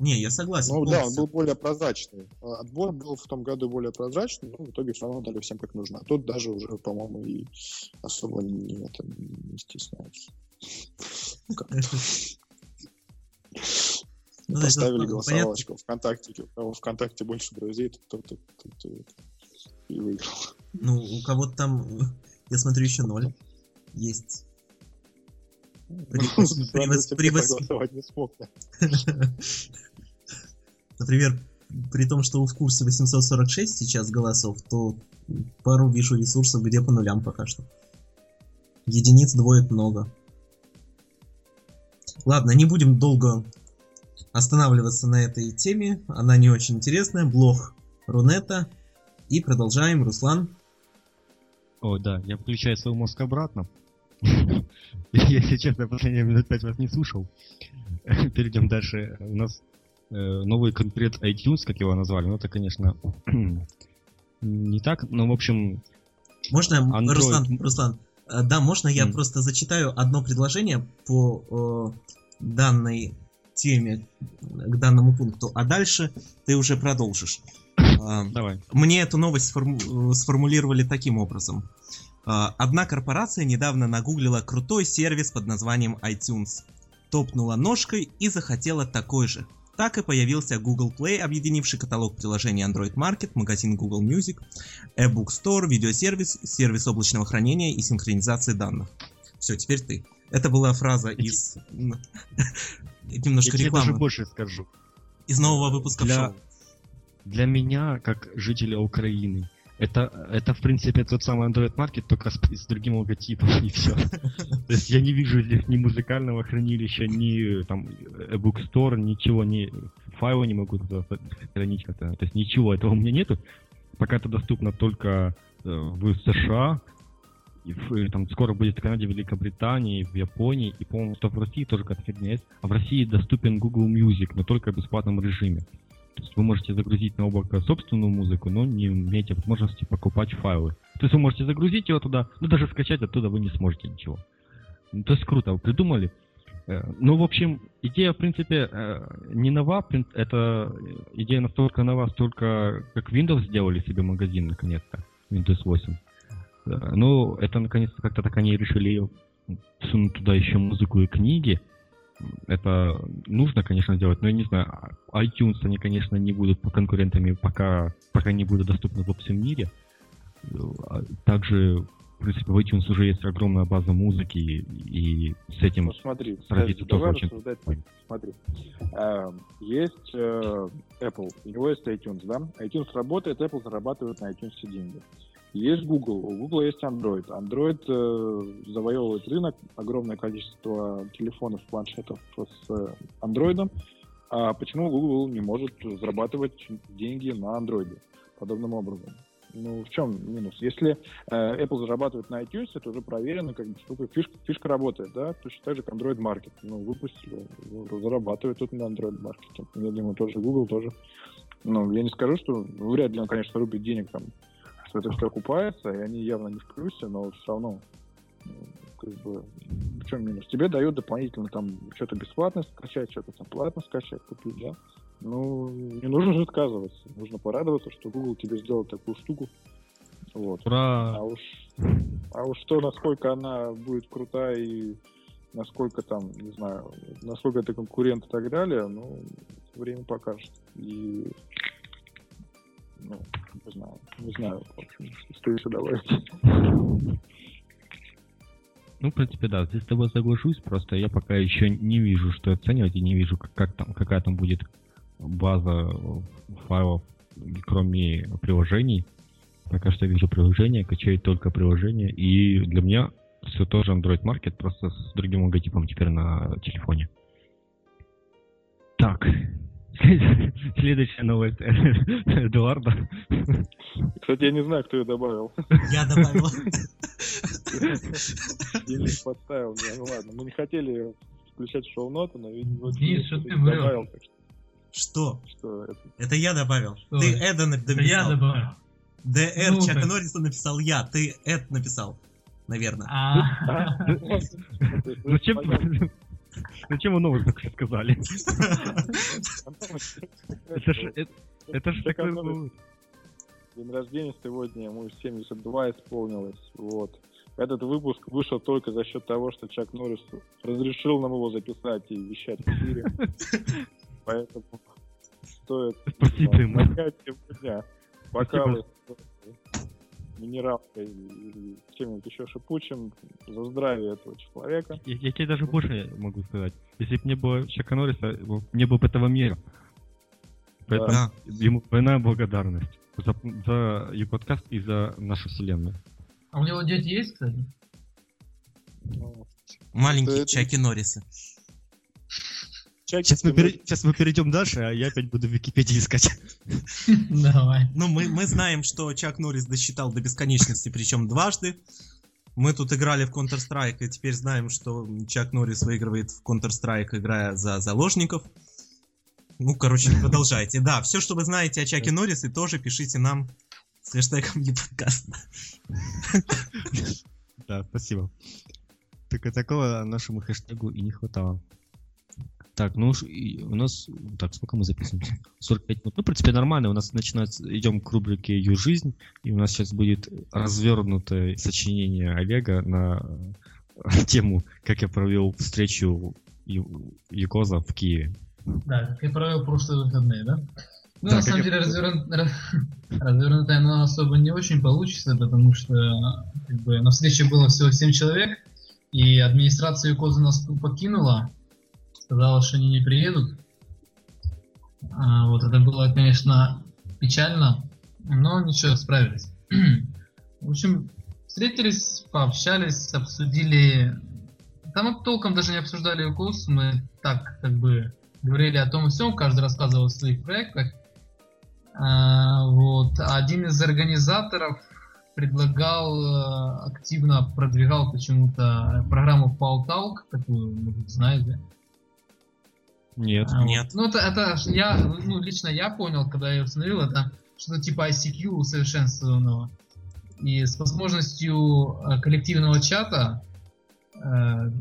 Не, я согласен. Ну да, он полностью. был более прозрачный. А Отбор был в том году более прозрачный, но в итоге все равно дали всем как нужно. А тут даже уже, по-моему, и особо не, это, не стесняются. Ну, то Поставили голосовалочку ВКонтакте. У кого ВКонтакте больше друзей, тот, тот, и выиграл. Ну, у кого-то там, я смотрю, еще ноль есть. Ну, при Например, при том, что в курсе 846 сейчас голосов, то пару вижу ресурсов, где по нулям пока что. Единиц двоек много. Ладно, не будем долго останавливаться на этой теме. Она не очень интересная. Блог Рунета. И продолжаем. Руслан. О, да, я включаю свой мозг обратно. Если честно, последние минут пять вас не слушал. Перейдем дальше. У нас новый конкурент iTunes, как его назвали. Ну, это, конечно, не так. Но, в общем, Можно, Android. Руслан, Руслан, э, да, можно я М. просто зачитаю одно предложение по э, данной теме, к данному пункту, а дальше ты уже продолжишь. А, давай. Мне эту новость сформу- э, сформулировали таким образом. А, Одна корпорация недавно нагуглила крутой сервис под названием iTunes, топнула ножкой и захотела такой же. Так и появился Google Play, объединивший каталог приложений Android Market, магазин Google Music, e-book Store, видеосервис, сервис облачного хранения и синхронизации данных. Все, теперь ты. Это была фраза из... Немножко Я тебе даже рекламы. больше скажу. Из нового выпуска Для-. Для меня, как жителя Украины, Это, это, в принципе, тот самый Android Market, только с, с другим логотипом, и все. То есть я не вижу здесь ни музыкального хранилища, ни там e-book store, ничего, ни файлы не могу хранить как-то. То есть ничего этого у меня нету. Пока это доступно только э, в США, и в, там скоро будет в Канаде, Великобритании, в Японии, и, по-моему, что в России тоже какая-то фигня есть. А в России доступен Google Music, но только в бесплатном режиме. То есть вы можете загрузить на облако собственную музыку, но не имеете возможности покупать файлы. То есть вы можете загрузить его туда, но даже скачать оттуда вы не сможете ничего. Ну, то есть круто, вы придумали. Э, ну, в общем, идея, в принципе, э, не нова, это идея настолько нова, столько как Windows сделали себе магазин, наконец-то, Windows 8. Э, ну, это, наконец-то, как-то так они решили сунуть туда еще музыку и книги, это нужно, конечно, делать, но я не знаю, iTunes они, конечно, не будут конкурентами, пока, пока не будут доступны во всем мире. А также, в принципе, в iTunes уже есть огромная база музыки, и с этим ну, смотри, тоже давай очень... Смотри, uh, есть uh, Apple, у него есть iTunes, да? iTunes работает, Apple зарабатывает на iTunes деньги. Есть Google, у Google есть Android. Android э, завоевывает рынок, огромное количество телефонов, планшетов с э, Android. А почему Google не может зарабатывать деньги на Android подобным образом? Ну, в чем минус? Если э, Apple зарабатывает на iTunes, это уже проверено, как бы фишка, фишка работает, да, точно так же, как Android Market. Ну, выпустили, зарабатывает тут на Android Market. Я думаю, тоже Google тоже. Ну, я не скажу, что ну, вряд ли он, конечно, рубит денег там что это все окупается, и они явно не в плюсе, но все равно ну, как бы, в чем минус? Тебе дают дополнительно там что-то бесплатно скачать, что-то там платно скачать, купить, да? Ну, не нужно же отказываться. Нужно порадоваться, что Google тебе сделал такую штуку. Вот. Ура! А уж, а уж то, насколько она будет крутая и насколько там, не знаю, насколько это конкурент и так далее, ну, время покажет. И ну, не знаю, не знаю, в общем, еще добавить. Ну, в принципе, да, здесь с тобой соглашусь, просто я пока еще не вижу, что оценивать, и не вижу, как, там, какая там будет база файлов, кроме приложений. Пока что вижу приложение, качаю только приложение, и для меня все тоже Android Market, просто с другим логотипом теперь на телефоне. Так, Следующая новость Эдуарда. Кстати, я не знаю, кто ее добавил. Я добавил. Денис подставил меня. Ну ладно, мы не хотели включать шоу-ноты, но видимо... Денис, что ты добавил. Что? Что это? Это я добавил. Ты Эда написал. Я добавил. ДР ну, Чака Норриса написал я, ты Эд написал, наверное. А. Зачем? Зачем вы новых только сказали? Это же это же День рождения сегодня, ему 72 исполнилось. Вот. Этот выпуск вышел только за счет того, что Чак Норрис разрешил нам его записать и вещать в эфире. Поэтому стоит Спасибо ему. сегодня бокалы минералкой или чем-нибудь еще шипучим за здравие этого человека. Я, я тебе даже больше могу сказать. Если бы не было Чака Норриса, не было бы этого мира. Поэтому да. ему двойная благодарность за, за и подкаст, и за нашу вселенную. А у него дети есть, кстати? Ну, Маленькие Чаки Норрисы. Сейчас мы, пере... Сейчас мы перейдем дальше, а я опять буду в Википедии искать. Давай. Ну, мы, мы знаем, что Чак Норрис досчитал до бесконечности, причем дважды. Мы тут играли в Counter-Strike, и теперь знаем, что Чак Норрис выигрывает в Counter-Strike, играя за заложников. Ну, короче, продолжайте. Да, все, что вы знаете о Чаке Норрисе, тоже пишите нам с хэштегом не подкаст. Да, спасибо. Так такого нашему хэштегу и не хватало. Так, ну у нас... Так, сколько мы записываемся? 45 минут. Ну, в принципе, нормально. У нас начинается... Идем к рубрике «Ее жизнь». И у нас сейчас будет развернутое сочинение Олега на тему, как я провел встречу Якоза в Киеве. Да, как я провел прошлые выходные, да? Ну, да, на самом деле, я... развернут... развернутая она особо не очень получится, потому что как бы, на встрече было всего 7 человек, и администрация Якоза нас покинула, сказала, что они не приедут. А, вот это было, конечно, печально, но ничего, справились. В общем, встретились, пообщались, обсудили... Там мы толком даже не обсуждали укус, мы так как бы говорили о том и всем, каждый рассказывал о своих проектах. А, вот. Один из организаторов предлагал, э, активно продвигал почему-то программу Talk, такую, может, знаете. Нет. А, Нет. Ну, это, это я, ну, лично я понял, когда я установил, это что-то типа ICQ усовершенствованного. И с возможностью э, коллективного чата э,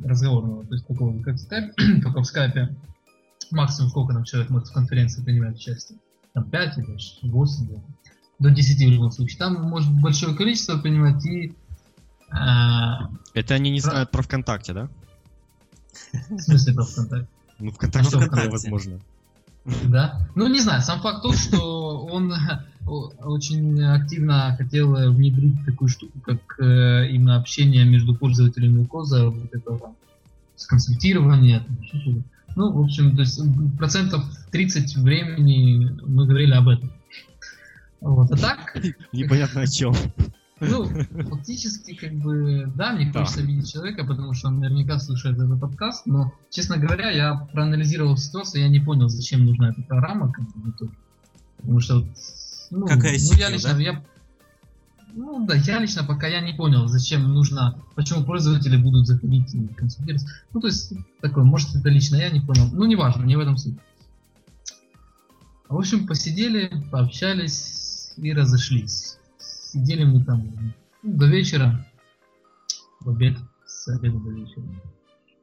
разговорного, то есть такого, как скайп, только в скайпе, максимум сколько там человек может в конференции принимать участие? Там 5 или 8, да. до 10 в любом случае. Там может большое количество принимать и... э, Это они не Про- знают про ВКонтакте, да? в смысле про ВКонтакте? Ну, ВКонтакте Ну, такое ВКонтакте. возможно. Да. Ну, не знаю, сам факт тот, что он очень активно хотел внедрить такую штуку, как э, именно общение между пользователями Коза, вот это там, с консультирование, там, еще что-то. Ну, в общем, то есть процентов 30 времени мы говорили об этом. Вот. А так, Непонятно о чем. Ну, фактически, как бы, да, мне Да. хочется видеть человека, потому что он наверняка слушает этот подкаст, но, честно говоря, я проанализировал ситуацию, я не понял, зачем нужна эта программа, как бы. Потому что, вот, ну, Как ну, я лично, да? я, ну, да, я лично пока я не понял, зачем нужно, почему пользователи будут заходить и консультироваться. Ну, то есть, такое, может, это лично я не понял. Ну, неважно, не в этом суть. В общем, посидели, пообщались и разошлись. Сидели мы там ну, до вечера. В обед. С обеда до вечера.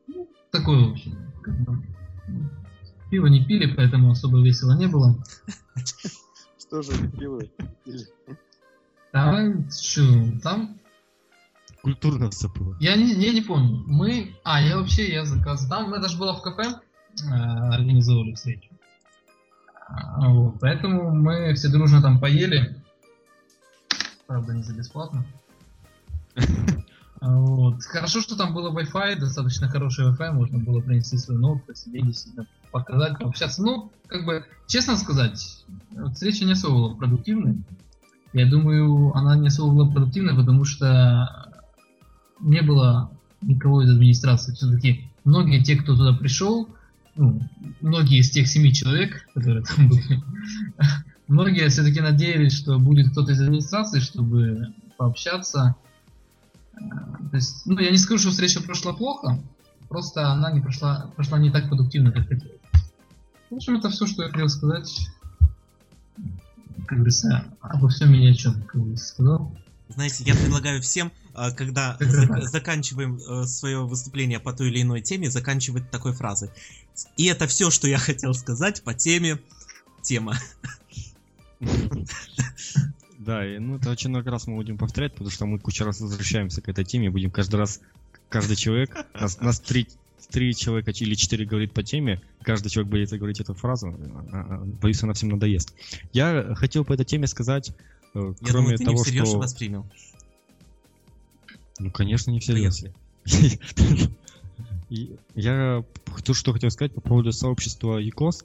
Ну, такое, в общем. как бы, Пиво не пили, поэтому особо весело не было. Что же пиво? Или- Там, чё, там, Культурно все было. я не, я не помню. Мы, а, я вообще, я заказ. Там, это же было в кафе, э, организовывали встречу. А, вот, поэтому мы все дружно там поели. Правда, не за бесплатно. А, Вот. Хорошо, что там было Wi-Fi, достаточно хороший Wi-Fi, можно было принести свой ноут, посидеть, действительно, показать, пообщаться. Ну, как бы, честно сказать, встреча не особо была продуктивной. Я думаю, она не особо была продуктивной, потому что не было никого из администрации. Все-таки многие те, кто туда пришел, ну, многие из тех семи человек, которые там были, многие все-таки надеялись, что будет кто-то из администрации, чтобы пообщаться. Э, То есть, ну, я не скажу, что встреча прошла плохо, просто она не прошла, прошла не так продуктивно, как хотелось. В общем, это все, что я хотел сказать. Как говорится, обо всем и ни о чем, как бы сказал. Знаете, я предлагаю всем, а, когда зак- заканчиваем свое выступление по той или иной теме, заканчивать такой фразой. И это все, что я хотел сказать по теме. Тема. Да, и, ну это очень много раз мы будем повторять, потому что мы кучу раз возвращаемся к этой теме, будем каждый раз, каждый человек, нас, нас три, три человека или четыре говорит по теме, каждый человек будет говорить эту фразу, а, а, боюсь, она всем надоест. Я хотел по этой теме сказать, э, Я кроме думаю, ты не того, всерьез что... воспринял. Ну, конечно, не всерьез. Я то, что хотел сказать по поводу сообщества ЕКОС,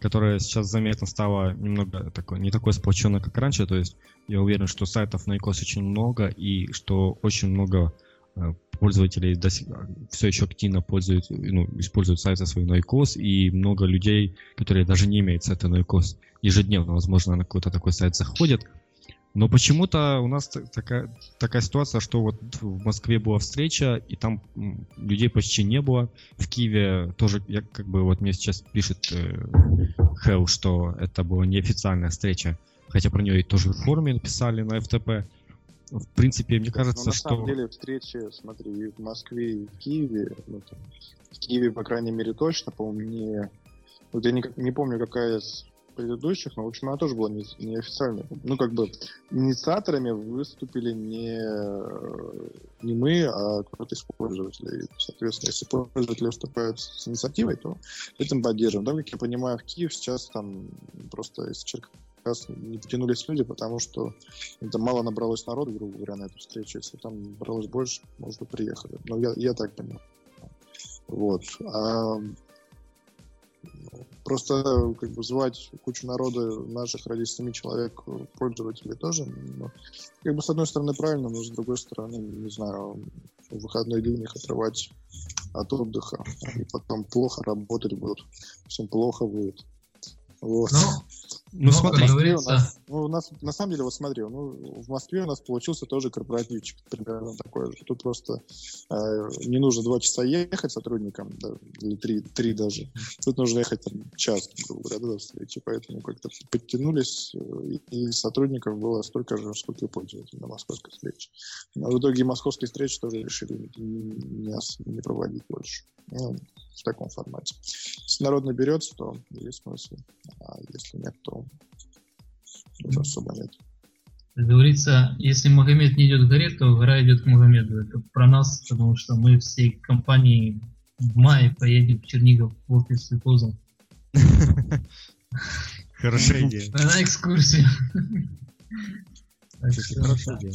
которое сейчас заметно стало немного такое, не такое сплоченное, как раньше. То есть я уверен, что сайтов на ЕКОС очень много, и что очень много э, пользователей до сих- все еще активно пользуются, ну, используют сайты свои на ЕКОС, и много людей, которые даже не имеют сайта на ЕКОС, ежедневно, возможно, на какой-то такой сайт заходят. Но почему-то у нас такая, такая ситуация, что вот в Москве была встреча, и там людей почти не было. В Киеве тоже, я, как бы вот мне сейчас пишет э, Хелл, что это была неофициальная встреча, хотя про нее и тоже в форуме написали на FTP. В принципе, мне Ну, кажется, на что... самом деле встречи, смотри, и в Москве, и в Киеве, ну, в Киеве, по крайней мере, точно, по-моему, не... Вот я не, не помню, какая из предыдущих, но, в общем, она тоже была не. Ну, как бы, инициаторами выступили не, не мы, а кто-то из пользователей. Соответственно, если пользователи выступают с инициативой, то этим поддерживаем. Да, как я понимаю, в Киев сейчас там просто из Черкас не потянулись люди, потому что там мало набралось народу, грубо говоря, на эту встречу. Если там набралось больше, может быть, приехали. Но я, я так понимаю. Вот. А, Просто как бы звать кучу народа наших ради семи человек пользователей тоже, ну, как бы с одной стороны правильно, но с другой стороны, не знаю, в выходной день их отрывать от отдыха, и потом плохо работать будут, всем плохо будет. Вот. Ну, Ну, Ну, смотри, Москве у нас, ну, у нас, на самом деле, вот смотри, ну, в Москве у нас получился тоже корпоративчик, примерно такой же. Тут просто э, не нужно два часа ехать сотрудникам, да, или три, три даже. Тут нужно ехать там, час, грубо говоря, до встречи. Поэтому как-то подтянулись, э, и, и сотрудников было столько же, сколько и пользователей на московской встрече. Но в итоге московские встречи тоже решили не, не проводить больше. Ну, в таком формате. Если народ наберется, то есть смысл. А если нет, то уже особо нет. Как говорится, если Магомед не идет к горе, то гора идет к Магомеду. Это про нас, потому что мы всей компанией в мае поедем в Чернигов в офис Светоза хорошая идея. на экскурсию. Хорошая идея.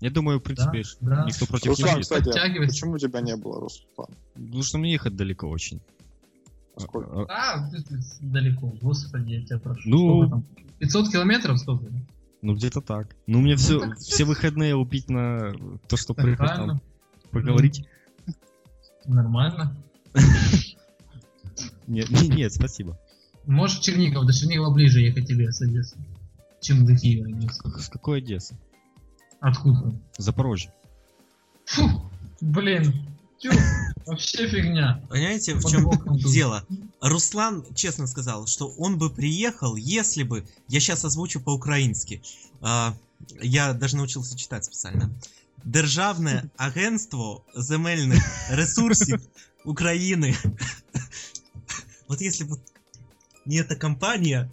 Я думаю, в принципе, да. никто против не Руслан, будет. кстати, почему у тебя не было, Руслан? Потому что мне ехать далеко очень. Сколько? А, а, далеко, господи, я тебя прошу. Ну. Сколько там? 500 километров сколько? Ну, где-то так. Ну, мне все, все выходные убить на то, что приехать там, поговорить. Нормально. Нет, не- нет, спасибо. Можешь в Чернигов, до Чернигова ближе ехать тебе с Одессы, чем до Киева. С какой Одессы? Откуда? Запорожье. Фу, блин, тю, вообще фигня. Понимаете, в чем дело? Руслан честно сказал, что он бы приехал, если бы... Я сейчас озвучу по-украински. А, я даже научился читать специально. Державне агентство земельних ресурсів України. Вот если бы не эта компания...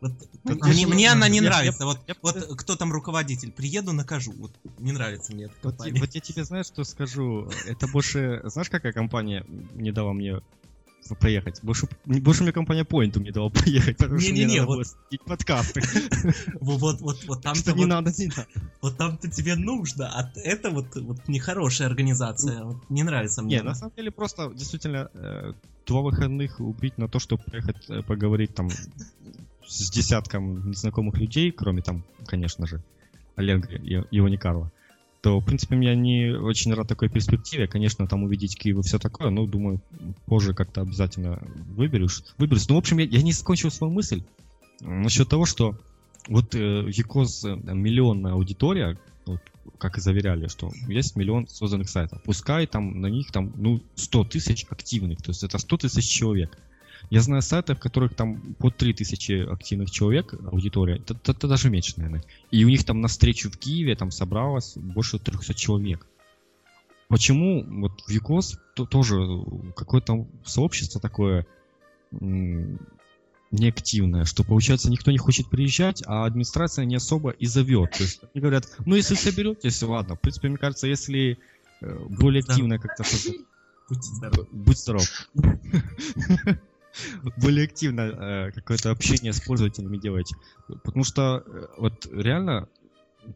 Вот, Так мне, я же- мне она не я- я- нравится. вот, я- вот кто там руководитель? Приеду, накажу. Вот не нравится мне эта Вот, компания. я- вот я тебе знаешь, что скажу. Это больше, знаешь, какая компания не дала мне проехать? Больше, не- больше мне компания Point не дала поехать, потому что мне Не-не-не, надо вот- подкасты. Вот, вот, вот, вот там Что не надо, не надо. Вот там-то тебе нужно, а это вот, вот нехорошая организация. Вот не нравится мне. Не, на самом деле просто действительно э, два выходных убить на то, чтобы приехать э, поговорить там с десятком незнакомых людей, кроме там, конечно же, Олега и его не Карла, то, в принципе, я не очень рад такой перспективе. Конечно, там увидеть Киев и все такое, но, думаю, позже как-то обязательно выберусь. выберусь. Ну, в общем, я, я не закончил свою мысль насчет того, что вот э, ЮКОС э, миллионная аудитория, вот, как и заверяли, что есть миллион созданных сайтов. Пускай там на них там, ну, 100 тысяч активных, то есть это 100 тысяч человек. Я знаю сайты, в которых там по 3000 активных человек аудитория, это, это- это даже меньше, наверное. И у них там на встречу в Киеве там собралось больше 300 человек. Почему вот в ЮКОС то, тоже какое-то сообщество такое м, неактивное, что получается никто не хочет приезжать, а администрация не особо и зовет. То есть они говорят, ну если соберетесь, ладно. В принципе, мне кажется, если э, более активно как-то что-то Будьте здоровы. Будь здоров. Более активно э, какое-то общение с пользователями делать. Потому что э, вот реально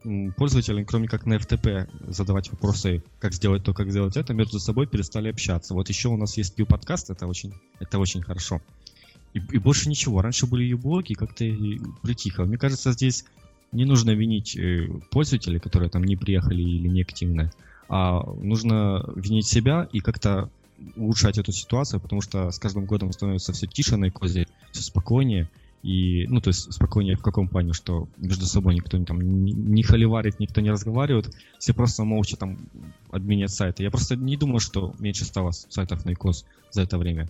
м, пользователи, кроме как на FTP задавать вопросы, как сделать то, как сделать это, между собой перестали общаться. Вот еще у нас есть Q-подкаст, это очень, это очень хорошо. И, и больше ничего. Раньше были Ю-блоги, как-то и притихло. Мне кажется, здесь не нужно винить э, пользователей, которые там не приехали или не активны, а нужно винить себя и как-то улучшать эту ситуацию, потому что с каждым годом становится все тише на Икозе, все спокойнее. И, ну, то есть спокойнее в каком плане, что между собой никто не, там, не, не холиварит, никто не разговаривает, все просто молча там админят сайты. Я просто не думаю, что меньше стало сайтов на Икос за это время.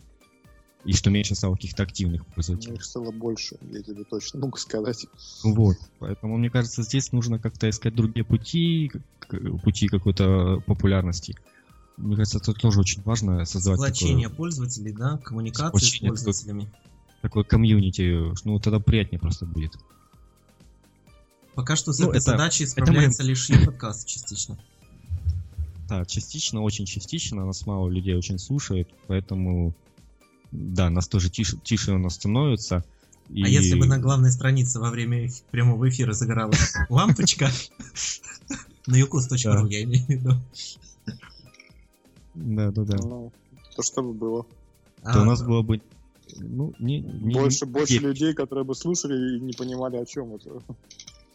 И что меньше стало каких-то активных пользователей. их стало больше, я тебе точно могу сказать. Вот. Поэтому, мне кажется, здесь нужно как-то искать другие пути, пути какой-то популярности. Мне кажется, это тоже очень важно создавать Сплочение такое, пользователей, да, коммуникации Сплочение, с пользователями. такое комьюнити. Ну, тогда приятнее просто будет. Пока что с Ну, этой это- задачей это справляется лишь подкаст частично. Да, частично, очень частично. Нас мало людей очень слушает, поэтому да, нас тоже тише, тише у нас становится. И... А если бы на главной странице во время прямого эфира загоралась лампочка, на юкус.ру я имею в виду, Да, да, да. Ну, то что бы было. То у а, нас было бы Ну, не, не- Больше, не- больше людей, которые бы слушали и не понимали, о чем это.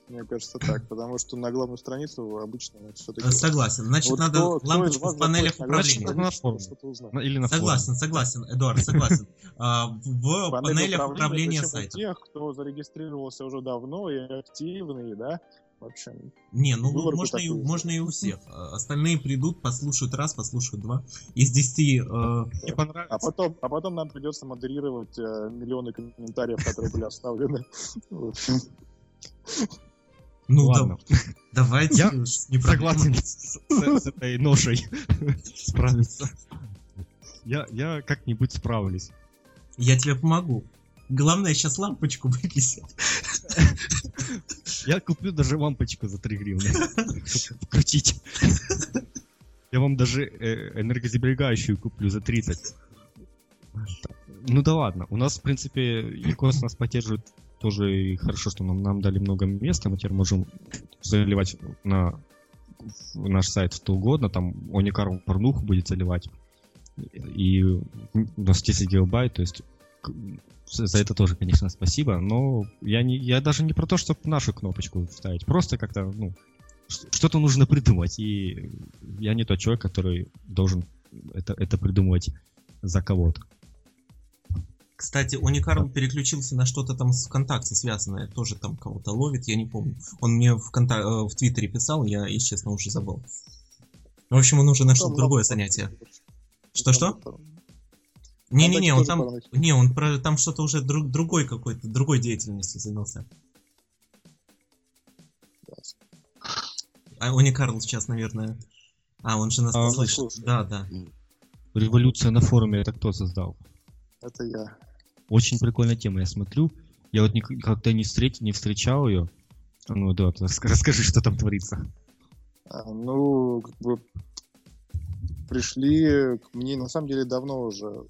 Мне кажется так, потому что на главную страницу обычно все-таки... Э, Согласен. Значит, надо лампочку в панелях управления. на форуме. Ну, Или на форуме. Согласен, согласен, Эдуард, согласен. А, В панелях управления сайта. тех, кто зарегистрировался уже давно и активный, да, в общем. Не, ну Выборку можно и, можно и у всех. А Остальные придут, послушают раз, послушают два. Из десяти... э, понравится. А потом, а потом нам придется модерировать э, миллионы комментариев, которые были оставлены. Ну, Ладно. да- давайте Я не. Согласен с, с- с этой ношей справиться. Я, я как-нибудь справлюсь. Я тебе помогу. Главное сейчас лампочку вывесить. Я куплю даже лампочку за 3 гривны, чтобы вкрутить. Я вам даже э, энергосберегающую куплю за 30. Ну да ладно, у нас, в принципе, Якос нас поддерживает тоже и хорошо, что нам, нам дали много места, мы теперь можем заливать на наш сайт что угодно, там Оникар порнуху будет заливать. И у нас 10 гигабайт, то есть за это тоже, конечно, спасибо, но я, не, я даже не про то, чтобы нашу кнопочку вставить, просто как-то, ну, что-то нужно придумать, и я не тот человек, который должен это, это придумывать за кого-то. Кстати, Уникарл переключился на что-то там с ВКонтакте связанное, тоже там кого-то ловит, я не помню. Он мне в, конта- э, в Твиттере писал, я, если честно, уже забыл. В общем, он уже нашел там другое занятие. Что-что? Не-не-не, он там... Не, он про, там что-то уже друг, другой какой-то, другой деятельностью занялся. А Уникарл сейчас, наверное... А, он же нас А, не слышит. слушай. Да, да. Революция на форуме это кто создал? Это я. Очень прикольная тема, я смотрю. Я вот никогда не, встреч, не встречал ее. Ну да, расскажи, что там творится. А, Ну, как бы пришли к мне, на самом деле, давно уже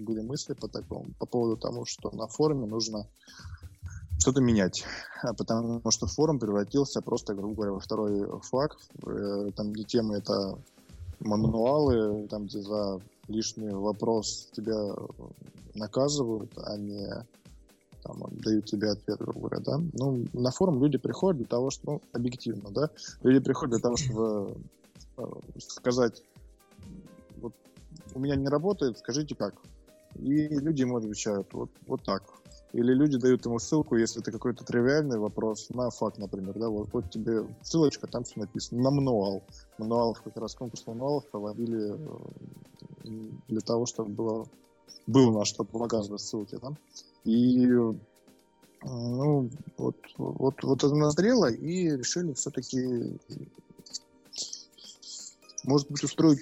были мысли по такому, по поводу того, что на форуме нужно что-то менять. А Потому что форум превратился просто, грубо говоря, во второй флаг. Э, Там, где темы это мануалы, там, где за лишний вопрос тебя наказывают, а не там, дают тебе ответ, грубо говоря, да. Ну, на форум люди приходят для того, что, ну, объективно, да, люди приходят для того, чтобы э, сказать, вот у меня не работает, скажите как. И люди ему отвечают вот, вот так. Или люди дают ему ссылку, если это какой-то тривиальный вопрос, на факт, например, да, вот, вот тебе ссылочка, там все написано, на мануал. Мануалов как раз конкурс мануалов проводили э, для того, чтобы было, было на что показывать ссылки, да. И э, ну, вот, вот, вот это назрело, и решили все-таки, может быть, устроить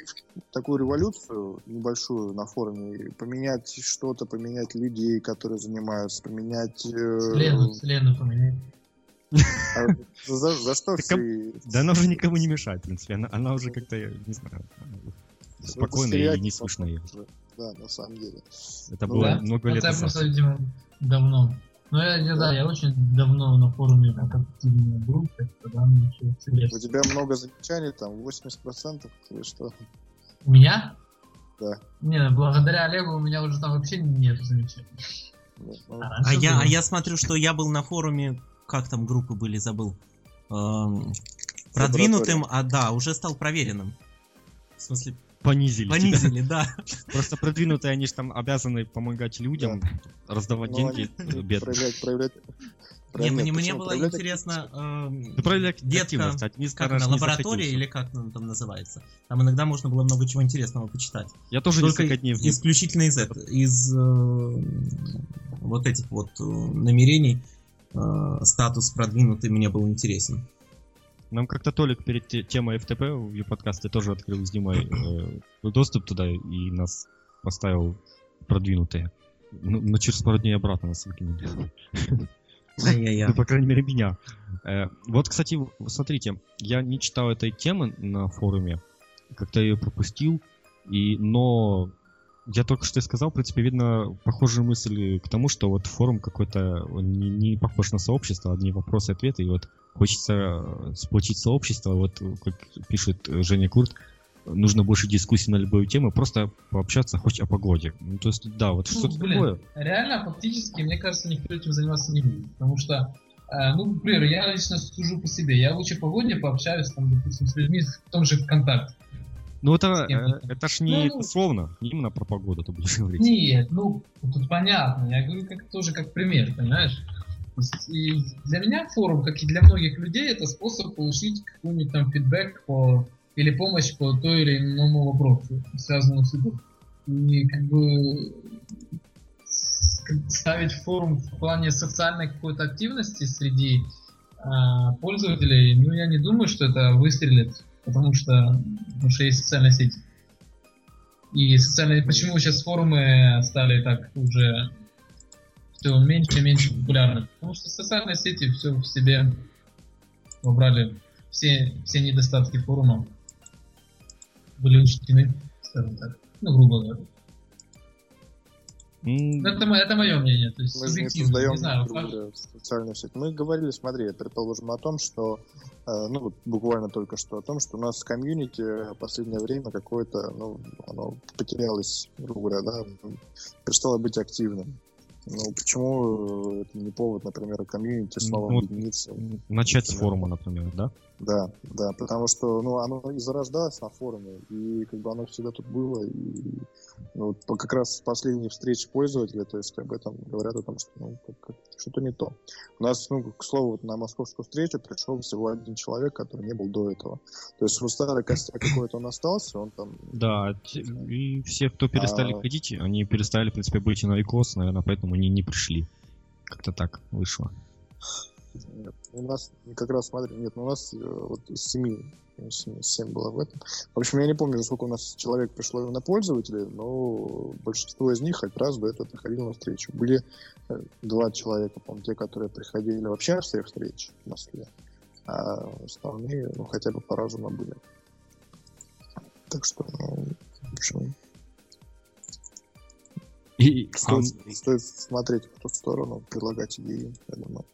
такую революцию небольшую на форуме, и поменять что-то, поменять людей, которые занимаются, поменять... э, Лену, Лену поменяй. а за, за что Так, все... Да она уже никому не мешает, в принципе. Она, она уже как-то, я не знаю, спокойная и не слышно ее. Да, на самом деле. Это Ну было Да? много лет назад. просто, видимо, давно. Ну, я не знаю, я очень давно на форуме так активно был, так что да, мне У тебя много замечаний, там 80% или что? У меня? Да. Не, благодаря Олегу у меня уже там вообще нет замечаний. Ну, ну, А раньше я, было. а я смотрю, что я был на форуме, как там группы были, забыл. Эм, продвинутым, а да, уже стал проверенным. В смысле, Понизили. тебя. понизили, да. Просто продвинутые, они же там обязаны помогать людям, раздавать ну, деньги они бедным. проявлять, проявлять... Не, мне, мне было Проявлять интересно, эм, Ну, проявлять детка, одни как она, лаборатория или как она там называется. Там иногда можно было много чего интересного почитать. Я тоже Только несколько дней в них исключительно из, это- из э, вот этих вот э, намерений э, статус продвинутый мне был интересен. Нам как-то Толик перед те- темой ФТП в ее подкасте тоже открыл с Димой э, доступ туда и нас поставил продвинутые. Ну, но через пару дней обратно нас выкинули. Ну, по крайней мере, меня. Э, вот, кстати, смотрите, я не читал этой темы на форуме, как-то ее пропустил, и, но я только что и сказал, в принципе, видно похожие мысли к тому, что вот форум какой-то он не, не похож на сообщество, одни вопросы и ответы, и вот хочется э, сплотить сообщество, вот как пишет э, Женя Курт, нужно больше дискуссий на любую тему, просто пообщаться хоть о погоде. Ну, то есть, да, вот Ну, что-то блин. такое. Реально, фактически, мне кажется, никто этим заниматься не будет. Потому что, э, ну, например, я лично сужу по себе. Я лучше погоде пообщаюсь, там, допустим, с людьми в том же ВКонтакте. Ну, это, э, это? ж не Ну, условно, не именно про погоду ты будешь говорить. Нет, ну, тут понятно. Я говорю как, тоже как пример, понимаешь? И для меня форум, как и для многих людей, это способ получить какой-нибудь там фидбэк по, или помощь по той или иному вопросу, связанному с игрой. И как бы с- как бы ставить форум в плане социальной какой-то активности среди а, пользователей, ну я не думаю, что это выстрелит, потому что, потому что есть социальные сети. И социальные, почему сейчас форумы стали так уже все меньше и меньше популярны? Потому что социальные сети все в себе убрали все, все недостатки форума были учтены, скажем так. Ну, грубо говоря. Это, это мое мнение, то есть Мы же не создаем не знаю. говоря, социальную сеть. Мы говорили, смотри, предположим, о том, что, э, ну, вот буквально только что о том, что у нас комьюнити в последнее время какое-то, ну, оно потерялось, грубо говоря, да, перестало быть активным. Ну, почему э, это не повод, например, комьюнити снова Ну, объединиться? Начать с форума, например, да? Да, да, потому что, ну, оно и зарождалось на форуме, и как бы оно всегда тут было, и ну, как раз последние встречи пользователей, то есть об этом говорят о том, что ну, как- как- что-то не то. У нас, ну, к слову, вот на московскую встречу пришел всего один человек, который не был до этого. То есть вот старый костяк какой-то он остался, он там Да, и все, кто перестали А. ходить, они перестали, в принципе, быть на икос, наверное, поэтому они не пришли. Как-то так вышло. Нет, у нас как раз, смотри, нет, ну, у нас э, вот из семи, ну, семь, семь было в этом. В общем, я не помню, сколько у нас человек пришло именно пользователей, но большинство из них хоть раз до этого приходили на встречу. Были э, два человека, по те, которые приходили вообще на всех встреч в Москве, а остальные, ну, хотя бы по разуму были. Так что, ну, в общем, И, стоит, а, стоит смотреть в ту сторону, предлагать идеи, я думаю.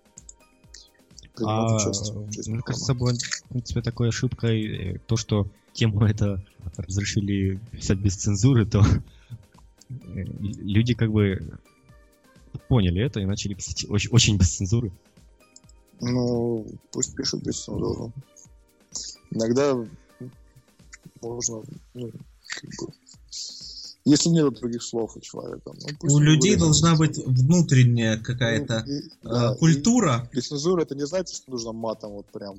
Принимать а, участие мне кажется, было, в принципе, такой ошибкой э, то, что тему это разрешили писать без цензуры, то э, люди как бы поняли это и начали писать очень, очень без цензуры. Ну, пусть пишут без цензуры. Иногда можно, ну, как бы, если нет других слов у человека. Ну, У людей должна быть внутренняя какая-то Ну, и- э, да, и культура. Без цензуры это не значит, что нужно матом вот прям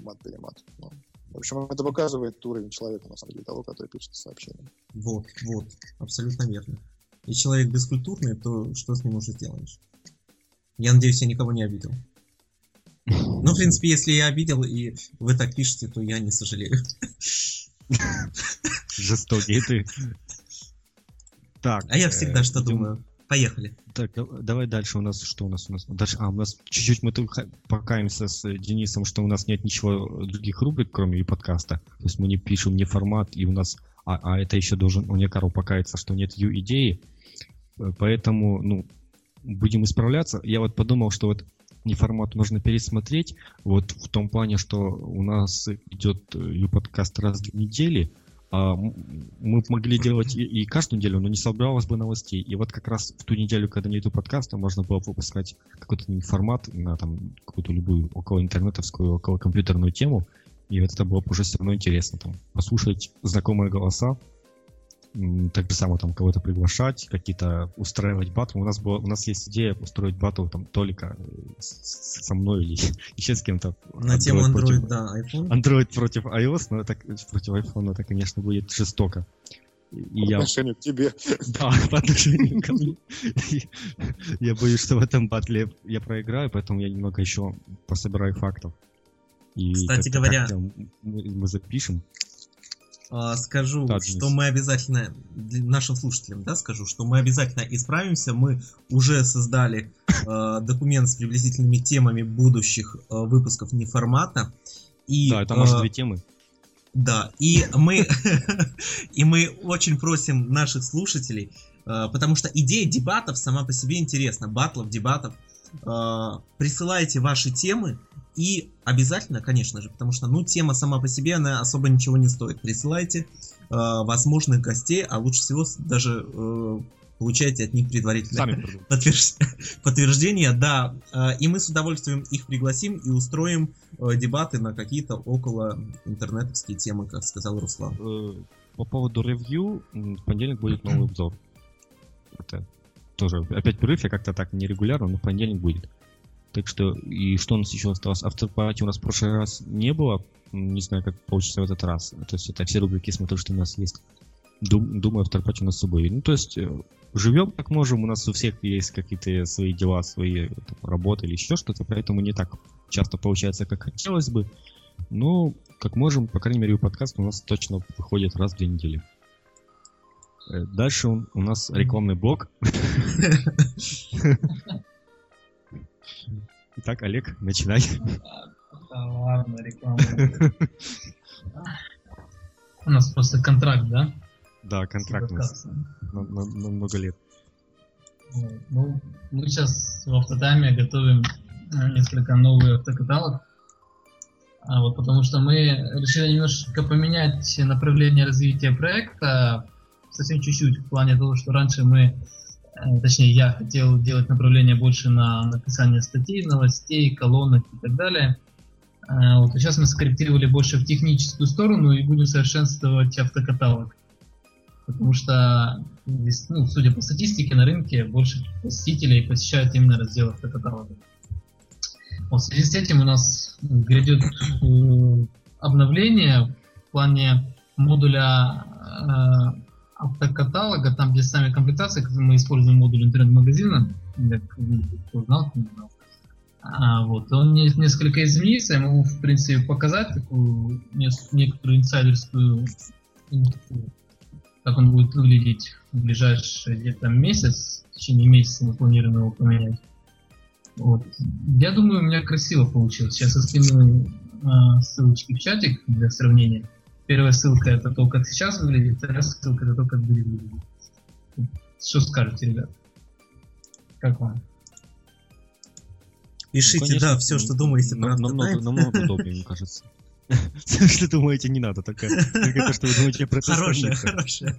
мат-перемат. Ну, в общем, это показывает уровень человека, на самом деле, того, который пишет сообщение. Вот, вот, абсолютно верно. И человек бескультурный, то что с ним уже сделаешь? Я надеюсь, я никого не обидел. Ну, в принципе, если я обидел, и вы так пишете, то я не сожалею. Жестокие ты. Так. А я э, всегда что идем- думаю. Поехали. Так, да- давай дальше. У нас что у нас? У нас дальше. А, у нас чуть-чуть мы ха- покаемся с э, Денисом, что у нас нет ничего других рубрик, кроме и подкаста. То есть мы не пишем не формат, и у нас. А, а это еще должен у Некару покаяться, что нет ю идеи. Э, Поэтому, ну, будем исправляться. Я вот подумал, что вот не формат нужно пересмотреть. Вот в том плане, что у нас идет ю подкаст раз в недели, а мы могли делать и, и каждую неделю, но не собралось бы новостей. И вот как раз в ту неделю, когда нету подкаста, можно было выпускать какой-то формат на там какую-то любую около интернетовскую, около компьютерную тему. И вот это было бы уже все равно интересно. Там, послушать знакомые голоса, так же само там кого-то приглашать, какие-то устраивать батл. У нас было, у нас есть идея устроить батл там только э, с- со мной или еще с кем-то. На тему против- Android, да, iPhone. Android против iOS, но это против iPhone это, конечно, будет жестоко. И По я, отношению к тебе. да, по отношению ко мне. Я боюсь, что в этом батле я проиграю, поэтому я немного еще пособираю фактов. И Кстати говоря- мы, мы запишем. А, скажу, Да, что мы обязательно, нашим слушателям, да, скажу, что мы обязательно исправимся. Мы уже создали э, документ с приблизительными темами будущих э, выпусков неформата. И, Да, это может э, две темы. Да, и мы, и мы очень просим наших слушателей, э, потому что идея дебатов сама по себе интересна, батлов, дебатов. Э, присылайте ваши темы и обязательно, конечно же, потому что, ну, тема сама по себе, она особо ничего не стоит. Присылайте э, возможных гостей, а лучше всего даже э, получайте от них предварительное подтвержд... подтверждение, да. Э, и мы с удовольствием их пригласим и устроим э, дебаты на какие-то около интернетовские темы, как сказал Руслан. Э, по поводу ревью, в понедельник будет новый обзор. Это тоже, опять прорыв, я как-то так нерегулярно, но в понедельник будет. Так что, и что у нас еще осталось? Автопати у нас в прошлый раз не было. Не знаю, как получится в этот раз. То есть это все рубрики, смотрю, что у нас есть. Дум, думаю, автопати у нас с собой. Ну, то есть, э, живем как можем, у нас у всех есть какие-то свои дела, свои там, работы или еще что-то, поэтому не так часто получается, как хотелось бы. Но, как можем, по крайней мере, у подкаста у нас точно выходит раз в две недели. Э, дальше у нас рекламный блок. Итак, Олег, начинай. Да ладно, реклама. У нас просто контракт, да? Да, контракт у нас на, на, на много лет. Ну, мы сейчас в автотайме готовим э, несколько новых автокаталог. А вот потому что мы решили немножко поменять направление развития проекта совсем чуть-чуть в плане того, что раньше мы точнее я хотел делать направление больше на написание статей, новостей, колонок и так далее. Э, вот, а сейчас мы скорректировали больше в техническую сторону и будем совершенствовать автокаталог. Потому что, ну, судя по статистике, на рынке больше посетителей посещают именно раздел автокаталога. Вот, в связи с этим у нас грядет э, обновление в плане модуля автокаталога, там, где сами комплектации, мы используем модуль интернет-магазина, кто знал, кто не знал. А, вот, он несколько изменился, я могу, в принципе, показать такую некоторую инсайдерскую как он будет выглядеть в ближайший где-то месяц, в течение месяца мы планируем его поменять. Вот. Я думаю, у меня красиво получилось. Сейчас я скину э, ссылочки в чатик для сравнения. Первая ссылка это то, как сейчас выглядит, вторая ссылка это то, как будет выглядеть. Что скажете, ребят? Как вам? Пишите, ну, конечно, да, все, что думаете про намного, намного удобнее, мне кажется. Все, что думаете, не надо. Только, то, что вы думаете про Хорошая, хорошая.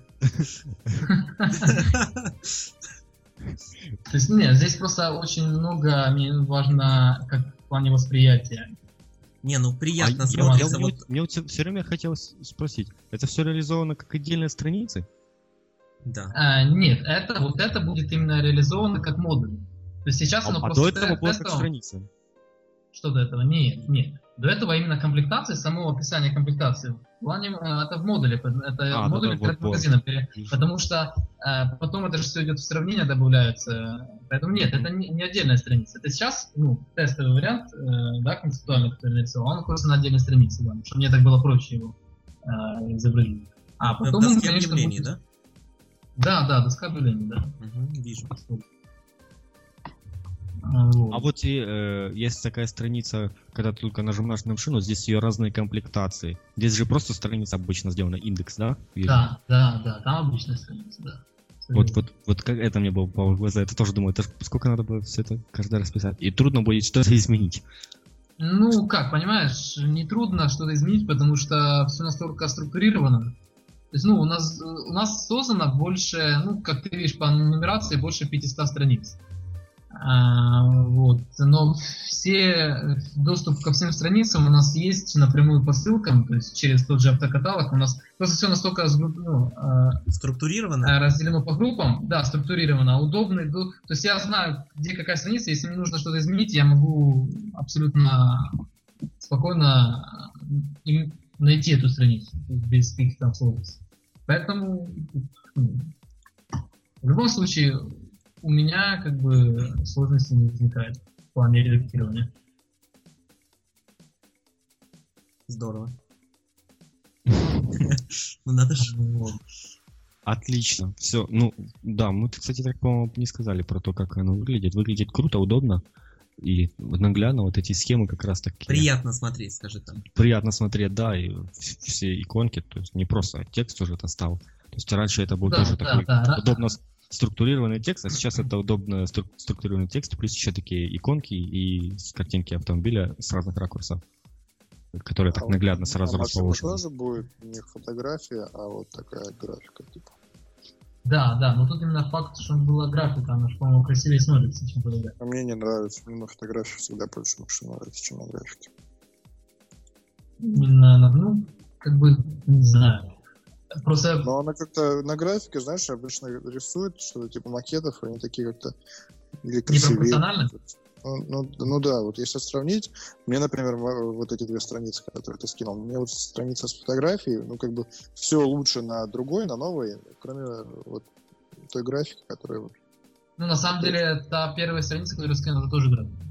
То есть, нет, здесь просто очень много, мне важно, как в плане восприятия. Не, ну приятно а смотрится. Я, вот... Мне, мне все время хотелось спросить, это все реализовано как отдельная страница? Да. А, нет, это вот это будет именно реализовано как модуль. То есть сейчас а, оно а просто до этого было как страница. Что до этого? Нет, нет. До этого именно комплектация, само описание комплектации. В плане, э, это в модуле, это а, модуль да, да, вот, вот. потому что э, потом это же все идет в сравнение, добавляется. Поэтому нет, это не, не отдельная страница. Это сейчас, ну, тестовый вариант, э, да, концептуальный, который нарисовал, он находится на отдельной странице, да, чтобы мне так было проще его э, изобразить. А потом конечно, объявлений, будет... да? Да, да, доска объявлений, да. Угу, вижу. Вот. А вот и, э, есть такая страница, когда ты только нажимаешь на машину, здесь ее разные комплектации. Здесь же просто страница обычно сделана, индекс, да? Вижу. Да, да, да, там обычная страница, да. Вот, вот, вот как это мне было по глаза, это тоже думаю, это сколько надо было все это каждый раз писать. И трудно будет что-то изменить. Ну, как, понимаешь, не трудно что-то изменить, потому что все настолько структурировано. То есть, ну, у нас, у нас создано больше, ну, как ты видишь, по нумерации больше 500 страниц. А, вот. Но все доступ ко всем страницам у нас есть напрямую по ссылкам, то есть через тот же автокаталог. У нас просто все настолько ну, а, структурировано, а, разделено по группам, да, структурировано, удобно. То есть я знаю, где какая страница. Если мне нужно что-то изменить, я могу абсолютно спокойно найти эту страницу без каких-то сложностей. Поэтому ну, в любом случае у меня как бы сложности не возникает в плане редактирования. Здорово. Ну надо же. Отлично. Все. Ну, да, мы, кстати, так, по-моему, не сказали про то, как оно выглядит. Выглядит круто, удобно. И наглядно вот эти схемы как раз таки... Приятно смотреть, скажи там. Приятно смотреть, да, и все иконки, то есть не просто текст уже это стал. То есть раньше это был да, тоже да, такой да, удобно, структурированный текст, а сейчас это удобно стру- структурированный текст, плюс еще такие иконки и картинки автомобиля с разных ракурсов, которые так А наглядно вот сразу машине расположены. тоже будет не фотография, а вот такая графика, типа. Да, да, но тут именно факт, что была графика, она же, по-моему, красивее смотрится, чем фотография. А мне не нравится. Мне на фотографии всегда больше машин нравится, чем на графике. Именно, на- ну, как бы, не знаю. Просто, Но она как-то на графике, знаешь, обычно рисует что-то типа макетов, они такие как-то или красивее. Ну, ну, ну да, вот если сравнить, мне, например, вот эти две страницы, которые ты скинул, мне вот страница с фотографией, ну как бы все лучше на другой, на новой, кроме вот той графики, которая ну, на самом деле, та первая страница, которую скинул, это тоже графика.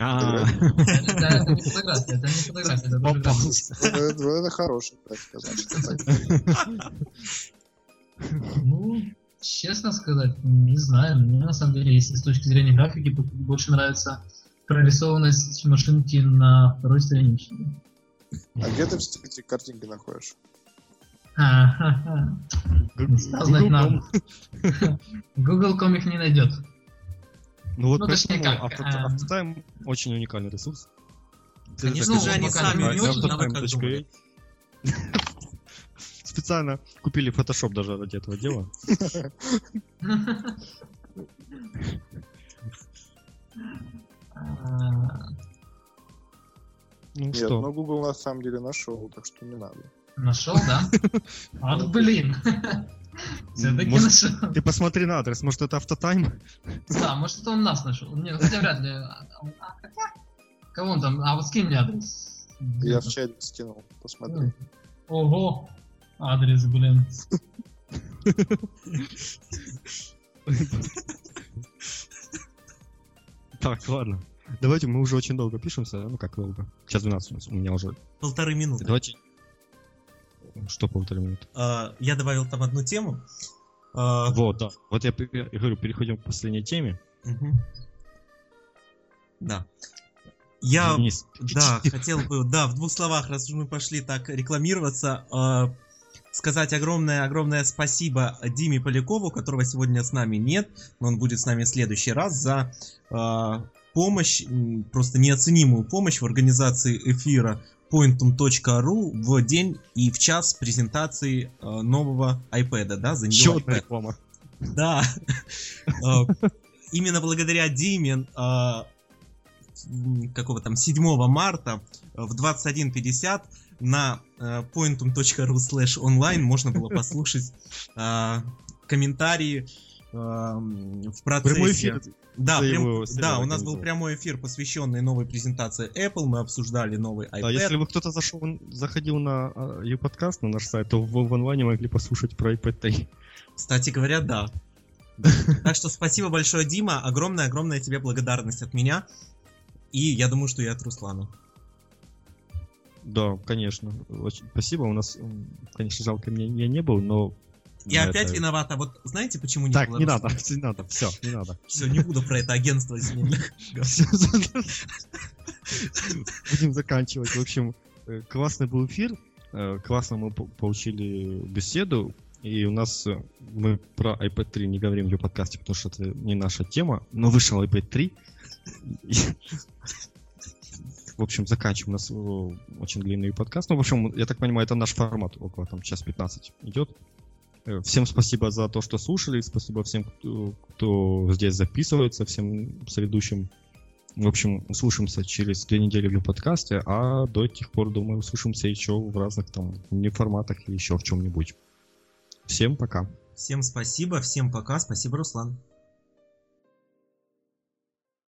А, Это, это не фотография, это не фотография, это тоже графика. попался. Это, графика, значит. так. Ну, честно сказать, не знаю. Мне на самом деле, если с точки зрения графики, больше нравится прорисованность машинки на второй страничке. А где ты все эти картинки находишь? Google.com их не найдет. Ну вот Ну, поэтому как, а. Автотайм очень уникальный ресурс. Конечно же, они сами не очень, думали? Специально купили Photoshop даже ради этого дела. Ну Нет, что, но Google на самом деле нашел, так что не надо. Нашел, да? Вот блин. Все-таки Может, нашел. ты посмотри на адрес, может это автотайм? Да, может это он нас нашел. Не, ну, хотя вряд ли. Кого он там? А вот скинь мне адрес. Я в чате скинул, посмотри. Ого! Адрес, блин. Так, ладно. Давайте, мы уже очень долго пишемся. Ну как долго? Сейчас 12 у нас, у меня уже. Полторы минуты. Давайте. Что минуты? А, Я добавил там одну тему. А, Вот, да. Вот я, я говорю, переходим к последней теме. мгм. Да. Я Денис, Да, хотел бы, да, в двух словах, раз уж мы пошли так рекламироваться, э, сказать огромное-огромное спасибо Диме Полякову, которого сегодня с нами нет, но он будет с нами в следующий раз, за э, помощь, просто неоценимую помощь в организации эфира pointum.ru в день и в час презентации э, нового iPad, да, за Еще него одна реклама. да. Э, Именно благодаря Диме э, какого там 7 марта в 21.50 на pointum.ru slash online можно было послушать комментарии в процессе. Прямой эфир. Да, прям- да, у нас был прямой эфир, посвященный новой презентации Apple. Мы обсуждали новый iPad. Да, если бы кто-то зашел, заходил на подкаст на наш сайт, то в, в онлайне могли послушать про iPad 3. Кстати говоря, да. Так что спасибо большое, Дима. Огромная-огромная тебе благодарность от меня. И я думаю, что и от Руслана. Да, конечно. Очень спасибо. У нас, конечно, жалко, мне я не был, но... Я на опять это- виновата. Вот знаете, почему не Так, не надо, не надо, все, не надо. Все, не буду про это агентство. Всё, Будем заканчивать. В общем, э, классный был эфир. э, Классно мы по- получили беседу. И у нас э, мы про iPad 3 не говорим в подкасте, потому что это не наша тема. Но вышел iPad 3. И- В общем, заканчиваем. У нас очень длинный подкаст. Ну, в общем, я так понимаю, это наш формат. Около там час 15 идет. Э, Всем спасибо за то, что слушали. Спасибо всем, кто, кто здесь записывается, всем соведущим. В общем, услышимся через две недели в подкасте, а до тех пор, думаю, услышимся еще в разных там форматах или еще в чем-нибудь. Всем пока. Всем спасибо, всем пока. Спасибо, Руслан.